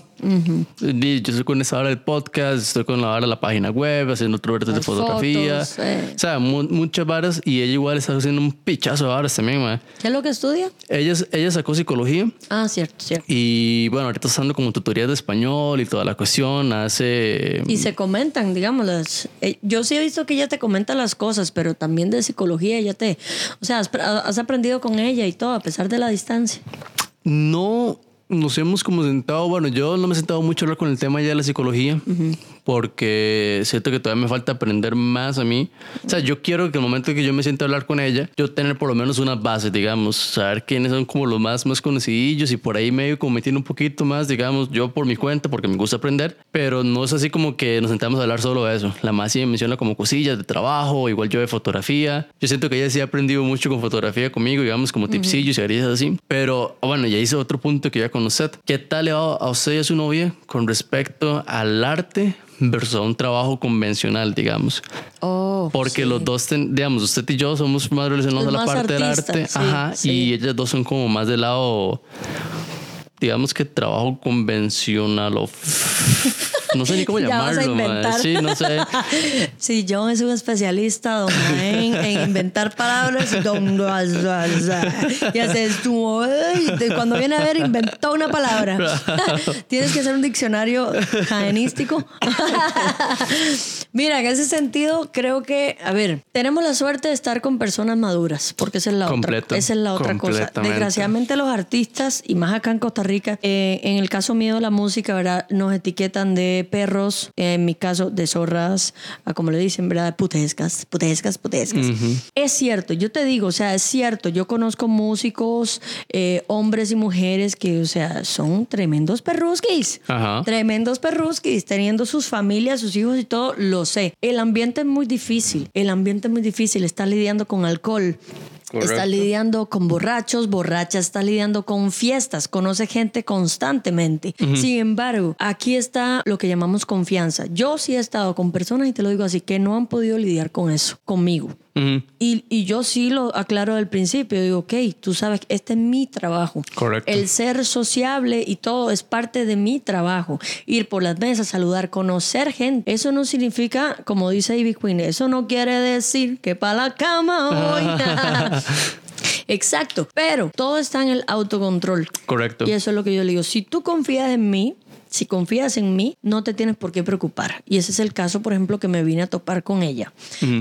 Y Yo estoy con esa hora del podcast, estoy con la hora de la página web, haciendo otro verde de fotografía. fotos, eh. O sea, mu- muchas varas. Y ella igual está haciendo un pichazo de varas también, mae. ¿Qué es lo que estudia? Ella, ella sacó psicología. Ah, cierto, cierto. Y bueno, ahorita está dando como tutorías de español y toda la cuestión. Hace. Y se comentan, digamos, las, eh, yo sí he visto que ella te comenta las cosas, pero también de psicología ella te, o sea, has, has aprendido con ella y todo, a pesar de la distancia. No nos hemos como sentado. Bueno, yo no me he sentado mucho a hablar con el tema ya de la psicología porque siento que todavía me falta aprender más a mí. O sea, yo quiero que el momento que yo me siento a hablar con ella, yo tener por lo menos unas bases, digamos, saber quiénes son como los más, más conocidillos y por ahí medio como metiendo un poquito más, digamos, yo por mi cuenta, porque me gusta aprender, pero no es así como que nos sentamos a hablar solo de eso. La más sí me menciona como cosillas de trabajo, igual yo de fotografía. Yo siento que ella sí ha aprendido mucho con fotografía conmigo, digamos, como tipsillos y harías así. Pero bueno, ya hice otro punto que ya con usted. ¿Qué tal le va a usted y a su novia con respecto al arte versus a un trabajo convencional, digamos? Oh, Porque sí. los dos, ten- digamos, usted y yo somos más relacionados Es a la parte del arte. sí, Ajá. sí. Y ellas dos son como más del lado, digamos que trabajo convencional o... No sé ni cómo Ya vas a llamarlo, inventar. Sí, no sé. Sí, John es un especialista don Maén, en inventar palabras y don y haces tú cuando viene a ver inventó una palabra tienes que hacer un diccionario jaenístico mira en ese sentido creo que a ver tenemos la suerte de estar con personas maduras porque esa es la Completo, otra esa es la otra cosa. desgraciadamente los artistas y más acá en Costa Rica eh, en el caso mío de la música verdad nos etiquetan de perros en mi caso de zorras a como le dicen verdad putescas putescas putescas. Es cierto yo te digo o sea es cierto yo conozco músicos eh, hombres y mujeres que o sea son tremendos perrusquis Ajá. tremendos perrusquis teniendo sus familias sus hijos y todo lo sé. El ambiente es muy difícil el ambiente es muy difícil está lidiando con alcohol Correcto. Está lidiando con borrachos, borrachas, está lidiando con fiestas, conoce gente constantemente. Sin embargo, aquí está lo que llamamos confianza. Yo sí he estado con personas, y te lo digo así, que no han podido lidiar con eso, conmigo. Y, y yo sí lo aclaro del principio. Digo, ok, tú sabes que este es mi trabajo. Correcto. El ser sociable y todo es parte de mi trabajo. Ir por las mesas, saludar, conocer gente. Eso no significa, como dice Ivy Queen, eso no quiere decir que para la cama hoy. Exacto. Pero todo está en el autocontrol. Correcto. Y eso es lo que yo le digo. Si tú confías en mí, si confías en mí, no te tienes por qué preocupar. Y ese es el caso, por ejemplo, que me vine a topar con ella.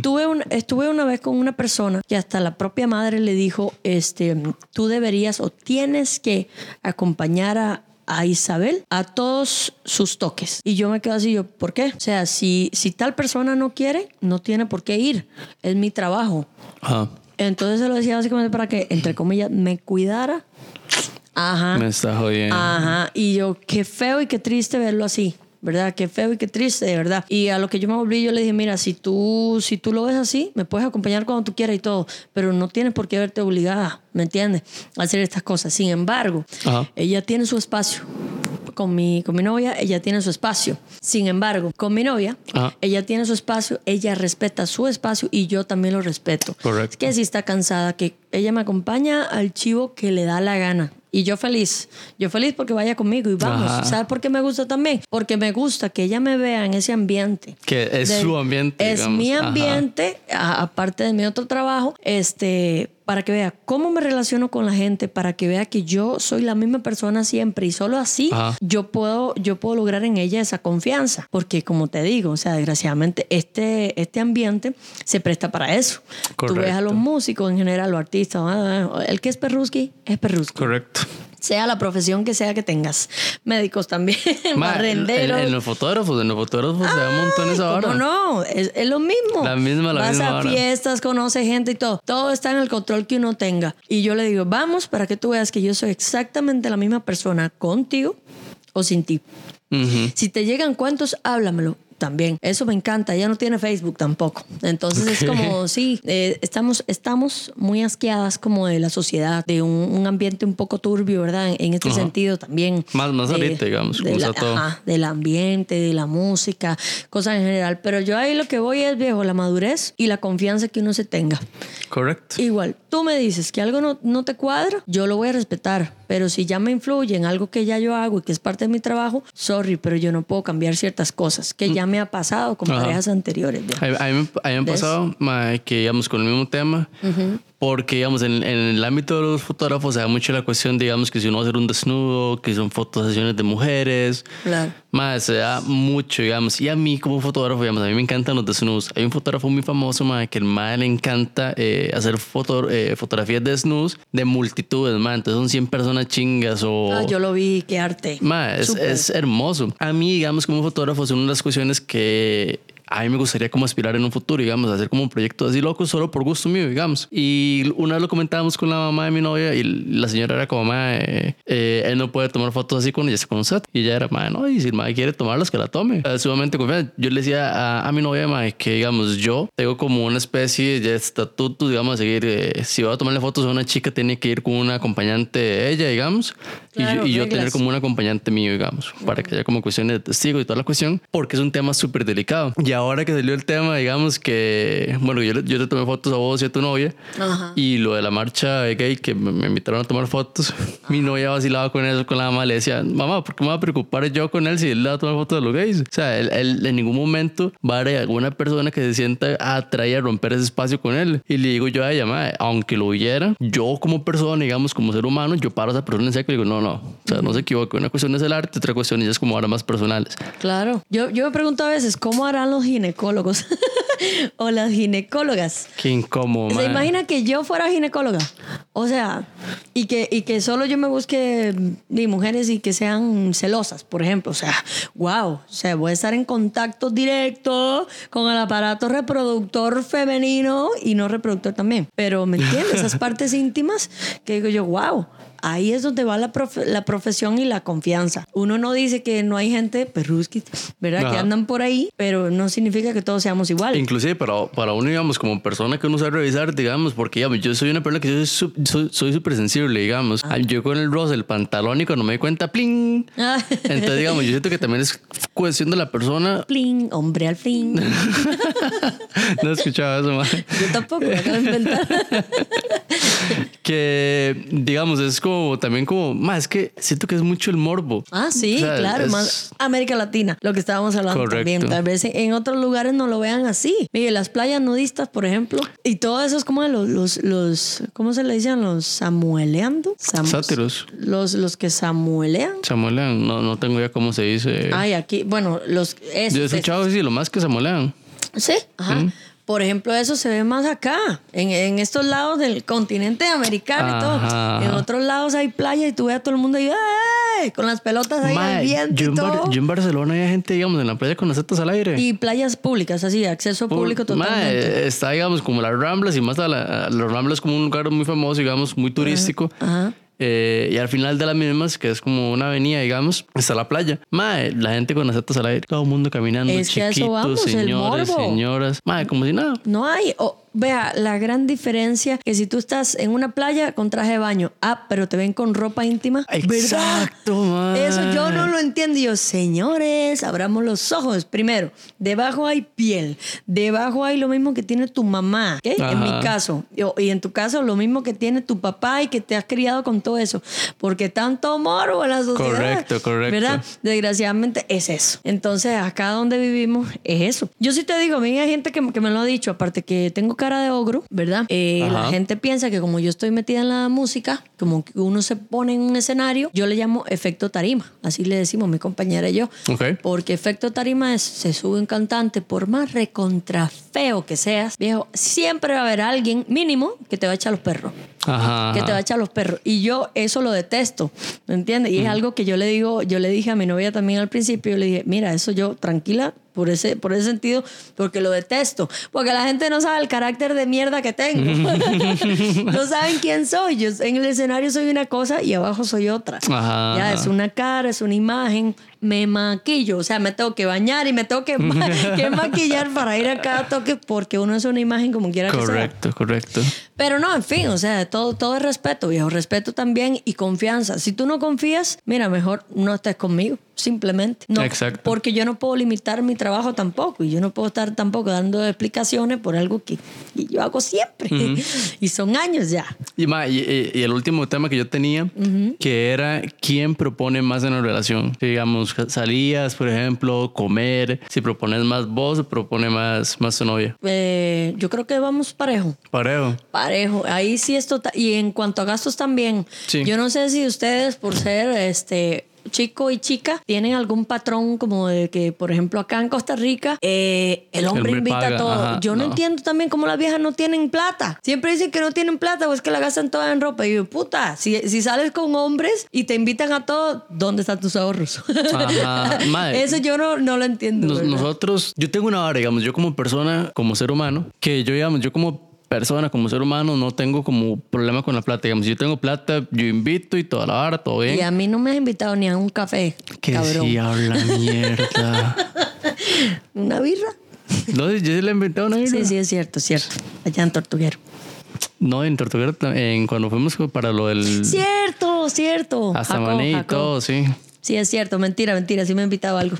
Tuve un- estuve una vez con una persona que hasta la propia madre le dijo, este, tú deberías o tienes que acompañar a a Isabel a todos sus toques. Y yo me quedo así, yo, ¿por qué? O sea, si, si tal persona no quiere, no tiene por qué ir. Es mi trabajo. Entonces se lo decía básicamente para que, entre comillas, me cuidara. Ajá. Me está jodiendo. Ajá. Y yo, qué feo y qué triste verlo así. ¿Verdad? Qué feo y qué triste, de verdad. Y a lo que yo me volví, yo le dije, mira, si tú, si tú lo ves así, me puedes acompañar cuando tú quieras y todo, pero no tienes por qué verte obligada, ¿me entiendes? A hacer estas cosas. Sin embargo, Ajá. ella tiene su espacio. Con mi, con mi novia, ella tiene su espacio. Sin embargo, con mi novia, Ajá. ella tiene su espacio, ella respeta su espacio y yo también lo respeto. Correcto. Es que si está cansada, que ella me acompaña al chivo que le da la gana. Y yo feliz, yo feliz porque vaya conmigo y vamos. Ajá. ¿Sabes por qué me gusta también? Porque me gusta que ella me vea en ese ambiente. Que es su ambiente, Es digamos. mi ambiente, a- aparte de mi otro trabajo, este, para que vea cómo me relaciono con la gente, para que vea que yo soy la misma persona siempre y solo así Ajá. yo puedo, yo puedo lograr en ella esa confianza. Porque como te digo, o sea, desgraciadamente este, este ambiente se presta para eso. Tú ves a los Correcto. músicos en general, los artistas, ah, el que es perruski, es perruski. Correcto. Sea la profesión que sea que tengas. Médicos también, Ma, en, barrenderos. en los fotógrafos, en los fotógrafos se da un montón esa hora. ¿Cómo no? Es, es lo mismo. La misma, la Vas misma a vara. fiestas, conoce gente y todo. Todo está en el control que uno tenga. Y yo le digo, vamos para que tú veas que yo soy exactamente la misma persona contigo o sin ti. Si te llegan cuentos, háblamelo. También. Eso me encanta. Ella no tiene Facebook tampoco. Entonces es como, sí, eh, estamos, estamos muy asqueadas como de la sociedad, de un, un ambiente un poco turbio, ¿verdad? En, este Ajá. sentido también. Más- más de- ahorita, digamos, de la- todo. ajá, del ambiente, de la música, cosas en general. Pero yo ahí lo que voy es, viejo, la madurez y la confianza que uno se tenga. Correcto. Igual, tú me dices que algo no, no te cuadra, yo lo voy a respetar. Pero si ya me influye en algo que ya yo hago y que es parte de mi trabajo, sorry, pero yo no puedo cambiar ciertas cosas que ya me ha pasado con Ajá. parejas anteriores. A, a mí, me- a mí me ha pasado que, digamos, con el mismo tema, porque, digamos, en, en el ámbito de los fotógrafos se da mucho la cuestión, digamos, que si uno va a hacer un desnudo, que son fotos sesiones de mujeres, Claro. más se da mucho, digamos. Y a mí, como fotógrafo, digamos, a mí me encantan los desnudos. Hay un fotógrafo muy famoso, mae, que el mae le encanta eh, hacer foto, eh, fotografías de desnudos de multitudes, mae. Entonces son 100 personas chingas o... Ah, yo lo vi, qué arte. Ma, es, es hermoso. A mí, digamos, como fotógrafo, son una de las cuestiones que a mí me gustaría como aspirar en un futuro, digamos, hacer como un proyecto así loco solo por gusto mío, digamos. Y una vez lo comentábamos con la mamá de mi novia y la señora era como, ma, eh, eh, él no puede tomar fotos así cuando ya se conoce. Y ella era, ma, no, y si el ma quiere tomarlas, que la tome. Eh, sumamente confiada. Yo le decía a, a mi novia, ma, que digamos, yo tengo como una especie de estatuto, digamos, a seguir. eh, si voy a tomarle fotos a una chica, tiene que ir con una acompañante de ella, digamos. Y yo- Claro, y yo, tener como un acompañante mío, digamos, para que haya como cuestiones de testigo y toda la cuestión, porque es un tema súper delicado. Y ahora que salió el tema, digamos que, bueno, yo, yo te tomé fotos a vos y a tu novia, Ajá. y lo de la marcha gay, que me, me invitaron a tomar fotos, mi novia vacilaba con eso, con la mamá, le decía, mamá, ¿por qué me va a preocupar yo con él si él le va a tomar fotos de los gays? O sea, él, él en ningún momento va a haber alguna persona que se sienta atraída a romper ese espacio con él. Y le digo yo a ella, "Mae, aunque lo huyera, yo como persona, digamos, como ser humano, yo paro a esa persona en seco y digo, no, no, o sea, no se equivoque, una cuestión es el arte, otra cuestión ya es como ahora más personales. Claro. Yo, yo me pregunto a veces, ¿cómo harán los ginecólogos o las ginecólogas? Qué incómodo, ¿Se imagina que yo fuera ginecóloga? O sea, y que, y que solo yo me busque ni mujeres y que sean celosas, por ejemplo. O sea, wow. O sea, voy a estar en contacto directo con el aparato reproductor femenino y no reproductor también. Pero, ¿me entiendes? Esas partes íntimas que digo yo, wow. Ahí es donde va la, profe- la profesión y la confianza. Uno no dice que no hay gente, perruskis, ¿verdad? Que Ajá. andan por ahí, pero no significa que todos seamos iguales. Inclusive para, para uno, digamos, como persona que uno sabe revisar, digamos, porque digamos, yo soy una persona que soy súper sensible, digamos. Yo con el rosa, el pantalón y cuando me di cuenta, ¡pling! Ah. Entonces, digamos, yo siento que también es cuestión de la persona. Plin, hombre al fin. No he escuchado eso, man. Yo tampoco, me acabo de inventar. Que, digamos, es como también como, más es que siento que es mucho el morbo. Ah, sí, O sea, claro, es- más América Latina, lo que estábamos hablando Correcto. también. Tal vez en otros lugares no lo vean así. Mire, las playas nudistas, por ejemplo, y todo eso es como los, los, los ¿cómo se le dicen? Los samueleando. Sam- Sátiros. Los, los que samuelean. Samuelean, no, no tengo idea cómo se dice. Ay, aquí, bueno, los... esos, Yo he escuchado decir lo más que samuelean. Sí, ajá. Por ejemplo, eso se ve más acá, en, en estos lados del continente americano y todo. En otros lados hay playa y tú ves a todo el mundo ahí, ¡ay! con las pelotas ahí al Mae, viento yo, y en todo. yo en Barcelona había gente, digamos, en la playa con las tetas al aire. Y playas públicas, así, acceso público totalmente. Mae, está, digamos, como las Ramblas y más a la, a las Ramblas como un lugar muy famoso, digamos, muy turístico. Ajá. Eh, y al final de las mismas, que es como una avenida, digamos, está la playa. Mae, la gente con las tetas al aire, todo el mundo caminando, Es que a eso chiquitos, vamos, señores, señoras. Mae, como si nada. No hay. o vea, la gran diferencia que si tú estás en una playa con traje de baño, ah, pero te ven con ropa íntima. Exacto, mae. Eso yo no lo entiendo. Y yo, señores, abramos los ojos. Primero, debajo hay piel. Debajo hay lo mismo que tiene tu mamá. ¿ok? En mi caso. Y en tu caso, lo mismo que tiene tu papá y que te has criado con todo eso. Porque tanto morbo en la sociedad. Correcto, correcto. ¿Verdad? Desgraciadamente es eso. Entonces, acá donde vivimos es eso. Yo sí te digo, a mí hay gente que, que me lo ha dicho, aparte que tengo cara de ogro, ¿verdad? Eh, la gente piensa que como yo estoy metida en la música, como que uno se pone en un escenario, yo le llamo efecto tarima. Así le decimos mi compañera y yo. Ok. Porque efecto tarima es, se sube un cantante, por más recontra feo que seas, viejo, siempre va a haber alguien mínimo que te va a echar los perros. Ajá. que te va a echar los perros. Y yo eso lo detesto, ¿me entiendes? Y es algo que yo le digo, yo le dije a mi novia también al principio, yo le dije, mira, eso yo, tranquila, por ese, por ese sentido, porque lo detesto. Porque la gente no sabe el carácter de mierda que tengo. no saben quién soy. Yo en el escenario soy una cosa y abajo soy otra. Ajá. Ya es una cara, es una imagen. Me maquillo, o sea, me tengo que bañar y me tengo que, ma- que maquillar para ir a cada toque porque uno es una imagen como quiera que sea. Correcto, correcto. Pero no, en fin, o sea, todo, todo es respeto, viejo. Respeto también y confianza. Si tú no confías, mira, mejor no estés conmigo, simplemente. No, Exacto. Porque yo no puedo limitar mi trabajo tampoco. Y yo no puedo estar tampoco dando explicaciones por algo que, yo hago siempre. y son años ya. Y, ma, y, el último tema que yo tenía, que era quién propone más en la relación. Si, digamos, salías, por ejemplo, comer, si propones más vos o propone más, más tu novia. Eh, yo creo que vamos parejo. Parejo. Parejo, ahí sí es total. Y en cuanto a gastos también, Sí. yo no sé si ustedes, por ser este chico y chica, tienen algún patrón como de que, por ejemplo, acá en Costa Rica, eh, el hombre invita paga, a todo. ajá, yo no, no. entiendo también cómo las viejas no tienen plata. Siempre dicen que no tienen plata o es que la gastan toda en ropa. Y yo, puta, si, si sales con hombres y te invitan a todo, ¿dónde están tus ahorros? Ajá, mae. Eso yo no, no lo entiendo. Nosotros, yo tengo una vara, digamos, yo como persona, como ser humano, que yo, digamos, yo como persona, como ser humano, no tengo como problema con la plata. Digamos, si yo tengo plata, yo invito y toda la vara, todo bien. Y a mí no me has invitado ni a un café, que cabrón. sí habla mierda. ¿Una birra? no, yo sí le inventé una Sí, birra. sí, es cierto, es cierto. Allá en Tortuguero. No, en Tortuguero, en, cuando fuimos para lo del... Cierto, cierto. Hasta maní y todo, sí. Sí, es cierto. Mentira, mentira. Sí me ha invitado a algo.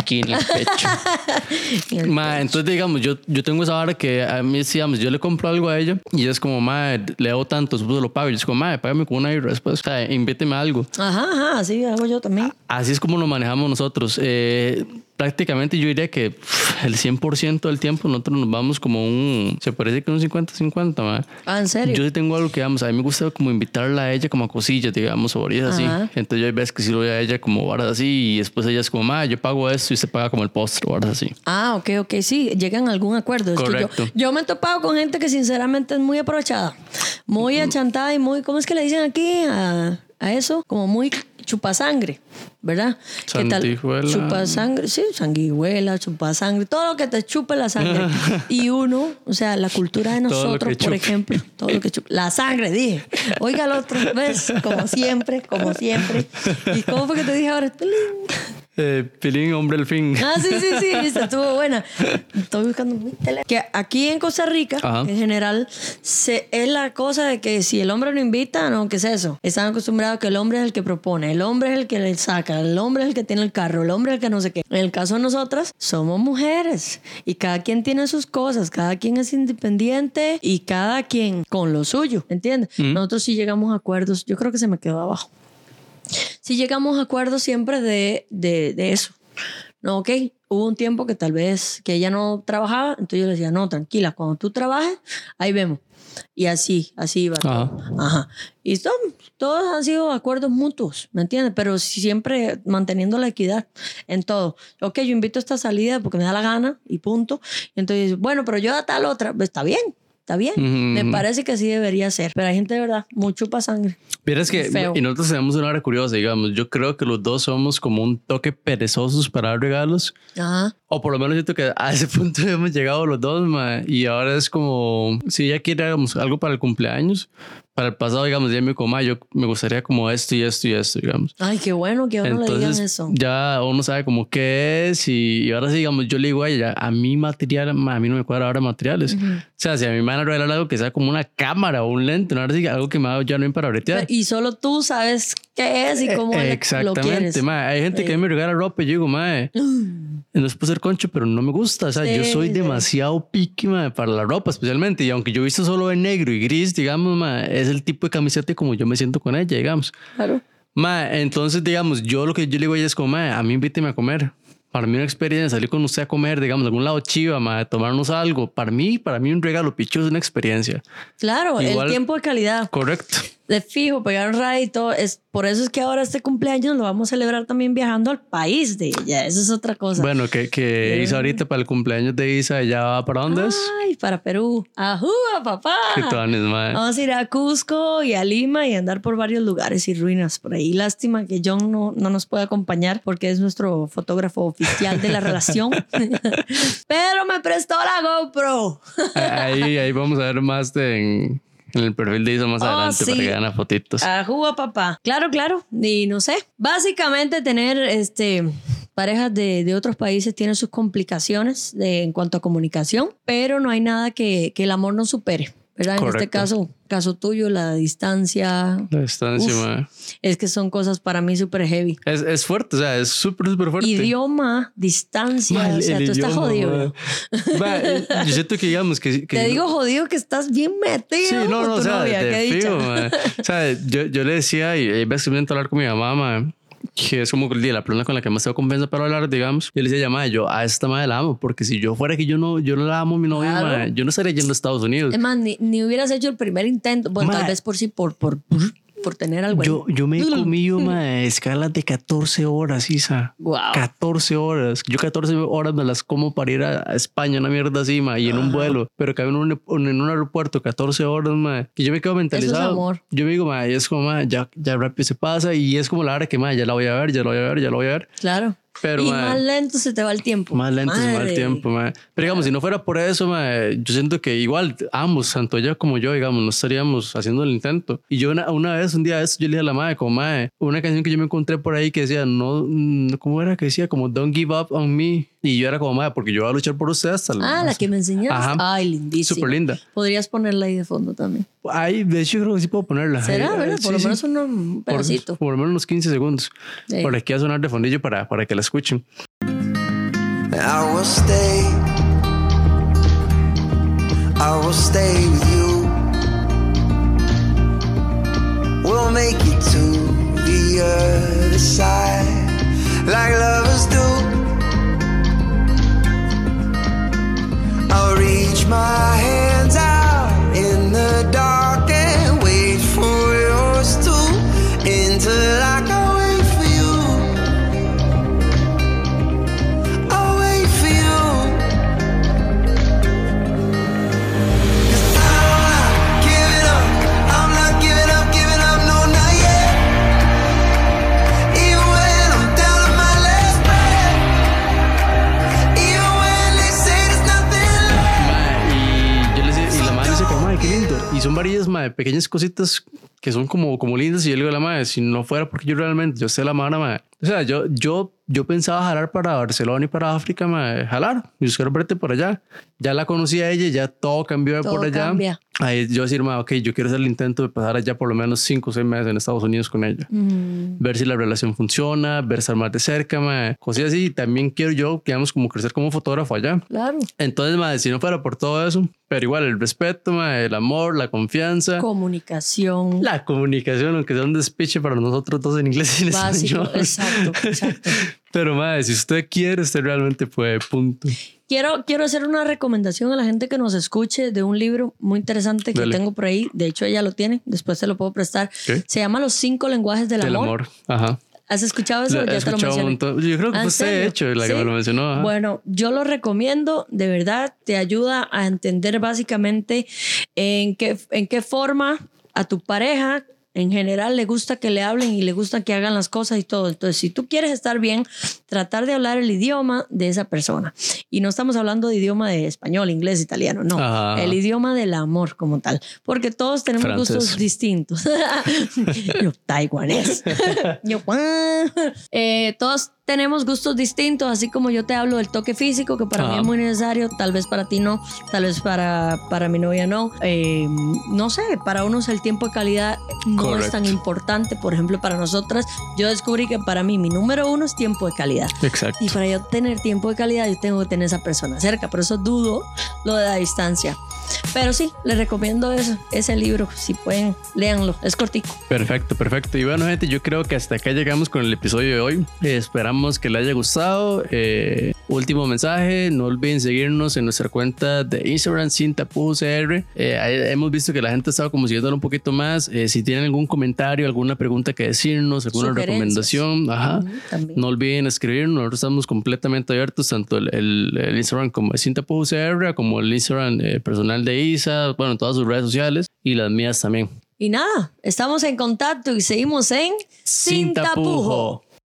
Aquí en el pecho. En el- Ma, entonces, digamos, yo, yo tengo esa vara que a mí, digamos, yo le compro algo a ella y ella es como, ma, le debo tanto, después lo pago. Y yo es como, ma, págame con una birra después. O sea, invíteme a algo. Ajá, ajá. Así hago yo también. Así es como lo manejamos nosotros. Eh, prácticamente yo diría que pff, el 100% del tiempo nosotros nos vamos como un, se parece que un 50-50, ma. Ah, ¿en serio? Yo sí tengo algo que, vamos, a mí me gusta como invitarla a ella como a cosillas, digamos, o varillas así. Entonces yo hay veces que sí lo voy a ella como varas así y después ella es como, ma, yo pago esto y usted paga como el postre, varas así. Ah, ok, ok. Sí, llegan a algún acuerdo. Es que Correcto. yo, yo me he topado con gente que sinceramente es muy aprovechada. Muy achantada y muy... ¿Cómo es que le dicen aquí a, a eso? Como muy chupasangre, ¿verdad? ¿Qué tal? Chupasangre, sí, sanguijuela, chupasangre, todo lo que te chupe la sangre. y uno, o sea, la cultura de nosotros, por ejemplo, todo lo que chupe. La sangre, dije. Oiga el otro, ¿ves? Como siempre, como siempre. ¿Y cómo fue que te dije ahora? Eh, Pilín, hombre, el fin. Ah, sí, sí, sí, esa estuvo buena. Estoy buscando mi teléfono. Que aquí en Costa Rica, Ajá. en general, se, es la cosa de que si el hombre no invita, no, ¿qué es eso? Están acostumbrados a que el hombre es el que propone, el hombre es el que le saca, el hombre es el que tiene el carro, el hombre es el que no sé qué. En el caso de nosotras, somos mujeres y cada quien tiene sus cosas, cada quien es independiente y cada quien con lo suyo, ¿entiendes? Nosotros sí llegamos a acuerdos, yo creo que se me quedó abajo si llegamos a acuerdos siempre de, de, de eso. No, ok, hubo un tiempo que tal vez que ella no trabajaba, entonces yo le decía, no, tranquila, cuando tú trabajes, ahí vemos. Y así, así iba. Ajá. Ajá. Y son- todos han sido acuerdos mutuos, ¿me entiendes? Pero siempre manteniendo la equidad en todo. Ok, yo invito a esta salida porque me da la gana y punto. Y entonces, bueno, pero yo a tal otra, pues, está bien, está bien. Ujú, Me parece que así debería ser. Pero hay gente de verdad, mucho para sangre. Vieras que, Feo. y nosotros tenemos una hora curiosa, digamos. Yo creo que los dos somos como un toque perezosos para dar regalos. Ajá. O por lo menos siento que a ese punto hemos llegado los dos, ma, y ahora es como, si ella quiere digamos, algo para el cumpleaños, para el pasado, digamos, ella me dijo, ma, yo me gustaría como esto y esto y esto, digamos. Ay, qué bueno que a uno le digan Entonces eso. ya uno sabe como qué es y, y ahora sí, digamos, yo le digo a ella, a mí material, ma, a mí no me cuadra ahora materiales. O sea, si a mí me van a regalar algo que sea como una cámara o un lente, no ahora sí, algo que me haga ya no para bretear. Y solo tú sabes qué es y cómo le- lo quieres. Exactamente, ma. Hay gente que me regala ropa y yo digo, ma, no es ser concho, pero no me gusta. O sea, yo soy sí. demasiado piqui, ma, para la ropa, especialmente. Y aunque yo he visto solo en negro y gris, digamos, ma, es el tipo de camiseta como yo me siento con ella, digamos. Claro. Ma, entonces, digamos, yo lo que yo le digo a ella es como, ma, a mí invíteme a comer. Para mí una experiencia, salir con usted a comer, digamos, a algún lado chiva, ma, tomarnos algo. Para mí, para mí un regalo picho es una experiencia. Claro, Igual- el tiempo de calidad. Correcto. De fijo, ride y todo. Es, por eso es que ahora este cumpleaños lo vamos a celebrar también viajando al país de ella. Eso es otra cosa. Bueno, que, que Isa ahorita para el cumpleaños de Isa, ¿ya va para dónde es? Ay, para Perú. ¡Ajúa, papá! ¿Qué? Vamos a ir a Cusco y a Lima y andar por varios lugares y ruinas por ahí. Lástima que John no, no nos puede acompañar porque es nuestro fotógrafo oficial de la relación. Pero me prestó la GoPro. ahí, ahí vamos a ver más de, en, en el perfil de Isa más Oh, adelante para que las fotitos. Ajúa, papá. Claro, claro. Y no sé. Básicamente tener este parejas de, de otros países tienen sus complicaciones de, en cuanto a comunicación, pero no hay nada que, que el amor no supere. ¿Verdad? En este Correcto. caso, caso tuyo, la distancia, La distancia, Uf. es que son cosas para mí súper heavy. Es, es fuerte, o sea, es súper, súper fuerte. Idioma, distancia, o sea, tú estás idioma, jodido. bro. Mae, yo siento que digamos que... que Te digo jodido que estás bien metido Sí, no, no, tu o sea, novia, de mae. O sea, yo, yo le decía, y hay veces que me hablar con mi mamá, que es como el día la persona con la que más tengo confianza para hablar, digamos. Yo le decía, llamada, yo a esta madre la amo, porque si yo fuera que yo no, yo no la amo a mi novia, Claro. mae, yo no estaría yendo a Estados Unidos. Es más, ni, ni hubieras hecho el primer intento. Bueno, tal vez por sí, por, por, por tener algo. Yo, yo me he comido mae, escalas de 14 horas, Isa. Wow. 14 horas. Yo 14 horas me las como para ir a España, una mierda así, mae, y en un vuelo. Pero que en un, en un aeropuerto 14 horas, mae, que yo me quedo mentalizado. amor. Yo me digo, mae, es como, mae, ya, ya rápido se pasa y es como la hora que, mae, ya la voy a ver, ya la voy a ver, ya la voy a ver. Claro. Pero, y más lento se te va el tiempo. más lento se va el Madre. tiempo, mae. Pero digamos, si no fuera por eso, yo siento que igual ambos, tanto ella como yo, digamos, no estaríamos haciendo el intento. Y yo una, una vez, un día de eso, yo le dije a la madre, como madre, una canción que yo me encontré por ahí que decía, no, ¿cómo era que decía? Como Don't Give Up on Me. Y yo era como madre, porque yo voy a luchar por usted hasta el- Ah, la que me enseñaste. Ajá. Ay, lindísima. Súper linda. Podrías ponerla ahí de fondo también. Ay, de hecho, yo creo que sí puedo ponerla. ¿Será, Ay, verdad? ay, Por lo sí, menos sí. un- un Por- pedacito. Por, lo menos unos 15 segundos. Sí. Por aquí a sonar de fondillo para, para que la escuchen. I will stay. I will stay with you. We'll make it to the other side like lovers do. Mae, pequeñas cositas que son como, como lindas. Y yo le digo a la madre, si no fuera porque yo realmente, yo sé la madre. O sea, yo, yo, yo pensaba jalar para Barcelona y para África, madre, jalar, buscar verte por allá. Ya la conocí a ella, ya todo cambió Todo por allá. cambia. Ahí yo decir, ok, yo quiero hacer el intento de pasar allá por lo menos 5 o 6 meses en Estados Unidos con ella. Ver si la relación funciona, ver estar más de cerca, madre. Cosas así. Y también quiero yo, digamos, como crecer como fotógrafo allá. Claro. Entonces, madre, si no fuera por todo eso, pero igual el respeto, madre, el amor, la confianza, Comunicación. la comunicación, aunque sea un despiche para nosotros dos en inglés y en Básico. español. Exacto, exacto. Pero, madre, si usted quiere, usted realmente puede, punto. Quiero, quiero hacer una recomendación a la gente que nos escuche de un libro muy interesante que Dale. tengo por ahí. De hecho, ella lo tiene. Después se lo puedo prestar. Se llama Los cinco lenguajes del, Del amor. amor. Ajá. ¿Has escuchado eso? He te lo un. Yo creo que ¿Ah, fue en usted, de hecho, la que me lo mencionó. ajá. Bueno, yo lo recomiendo, de verdad, te ayuda a entender básicamente en qué, en qué forma a tu pareja en general le gusta que le hablen y le gusta que hagan las cosas y todo. Entonces, si tú quieres estar bien, tratar de hablar el idioma de esa persona. Y no estamos hablando de idioma de español, inglés, italiano, no. Ajá. El idioma del amor como tal. Porque todos tenemos gustos distintos. Yo, taiwanés. Yo, eh, todos tenemos gustos distintos, así como yo te hablo del toque físico, que para mí Ajá. es muy necesario, tal vez para ti no, tal vez para, para mi novia no. Eh, no sé, para unos el tiempo de calidad no es tan importante. Por ejemplo, para nosotras, yo descubrí que para mí mi número uno es tiempo de calidad. Exacto. Y para yo tener tiempo de calidad, yo tengo que tener esa persona cerca. Por eso dudo lo de la distancia. Pero sí, les recomiendo eso, ese libro. Si pueden, léanlo. Es cortico. Perfecto, perfecto. Y bueno, gente, yo creo que hasta acá llegamos con el episodio de hoy. Eh, esperamos que le haya gustado. Eh, Último mensaje, no olviden seguirnos en nuestra cuenta de Instagram sin tapujos CR. Eh, hemos visto que la gente ha estado como siguiéndolo un poquito más. Eh, si tienen algún comentario, alguna pregunta que decirnos, alguna recomendación, ajá, también. no olviden escribirnos. Nosotros estamos completamente abiertos, tanto el, el- el Instagram como Sin Tapujos CR, como el Instagram eh, de Isa, bueno, todas sus redes sociales y las mías también. Y nada, estamos en contacto y seguimos en Sin tapujo.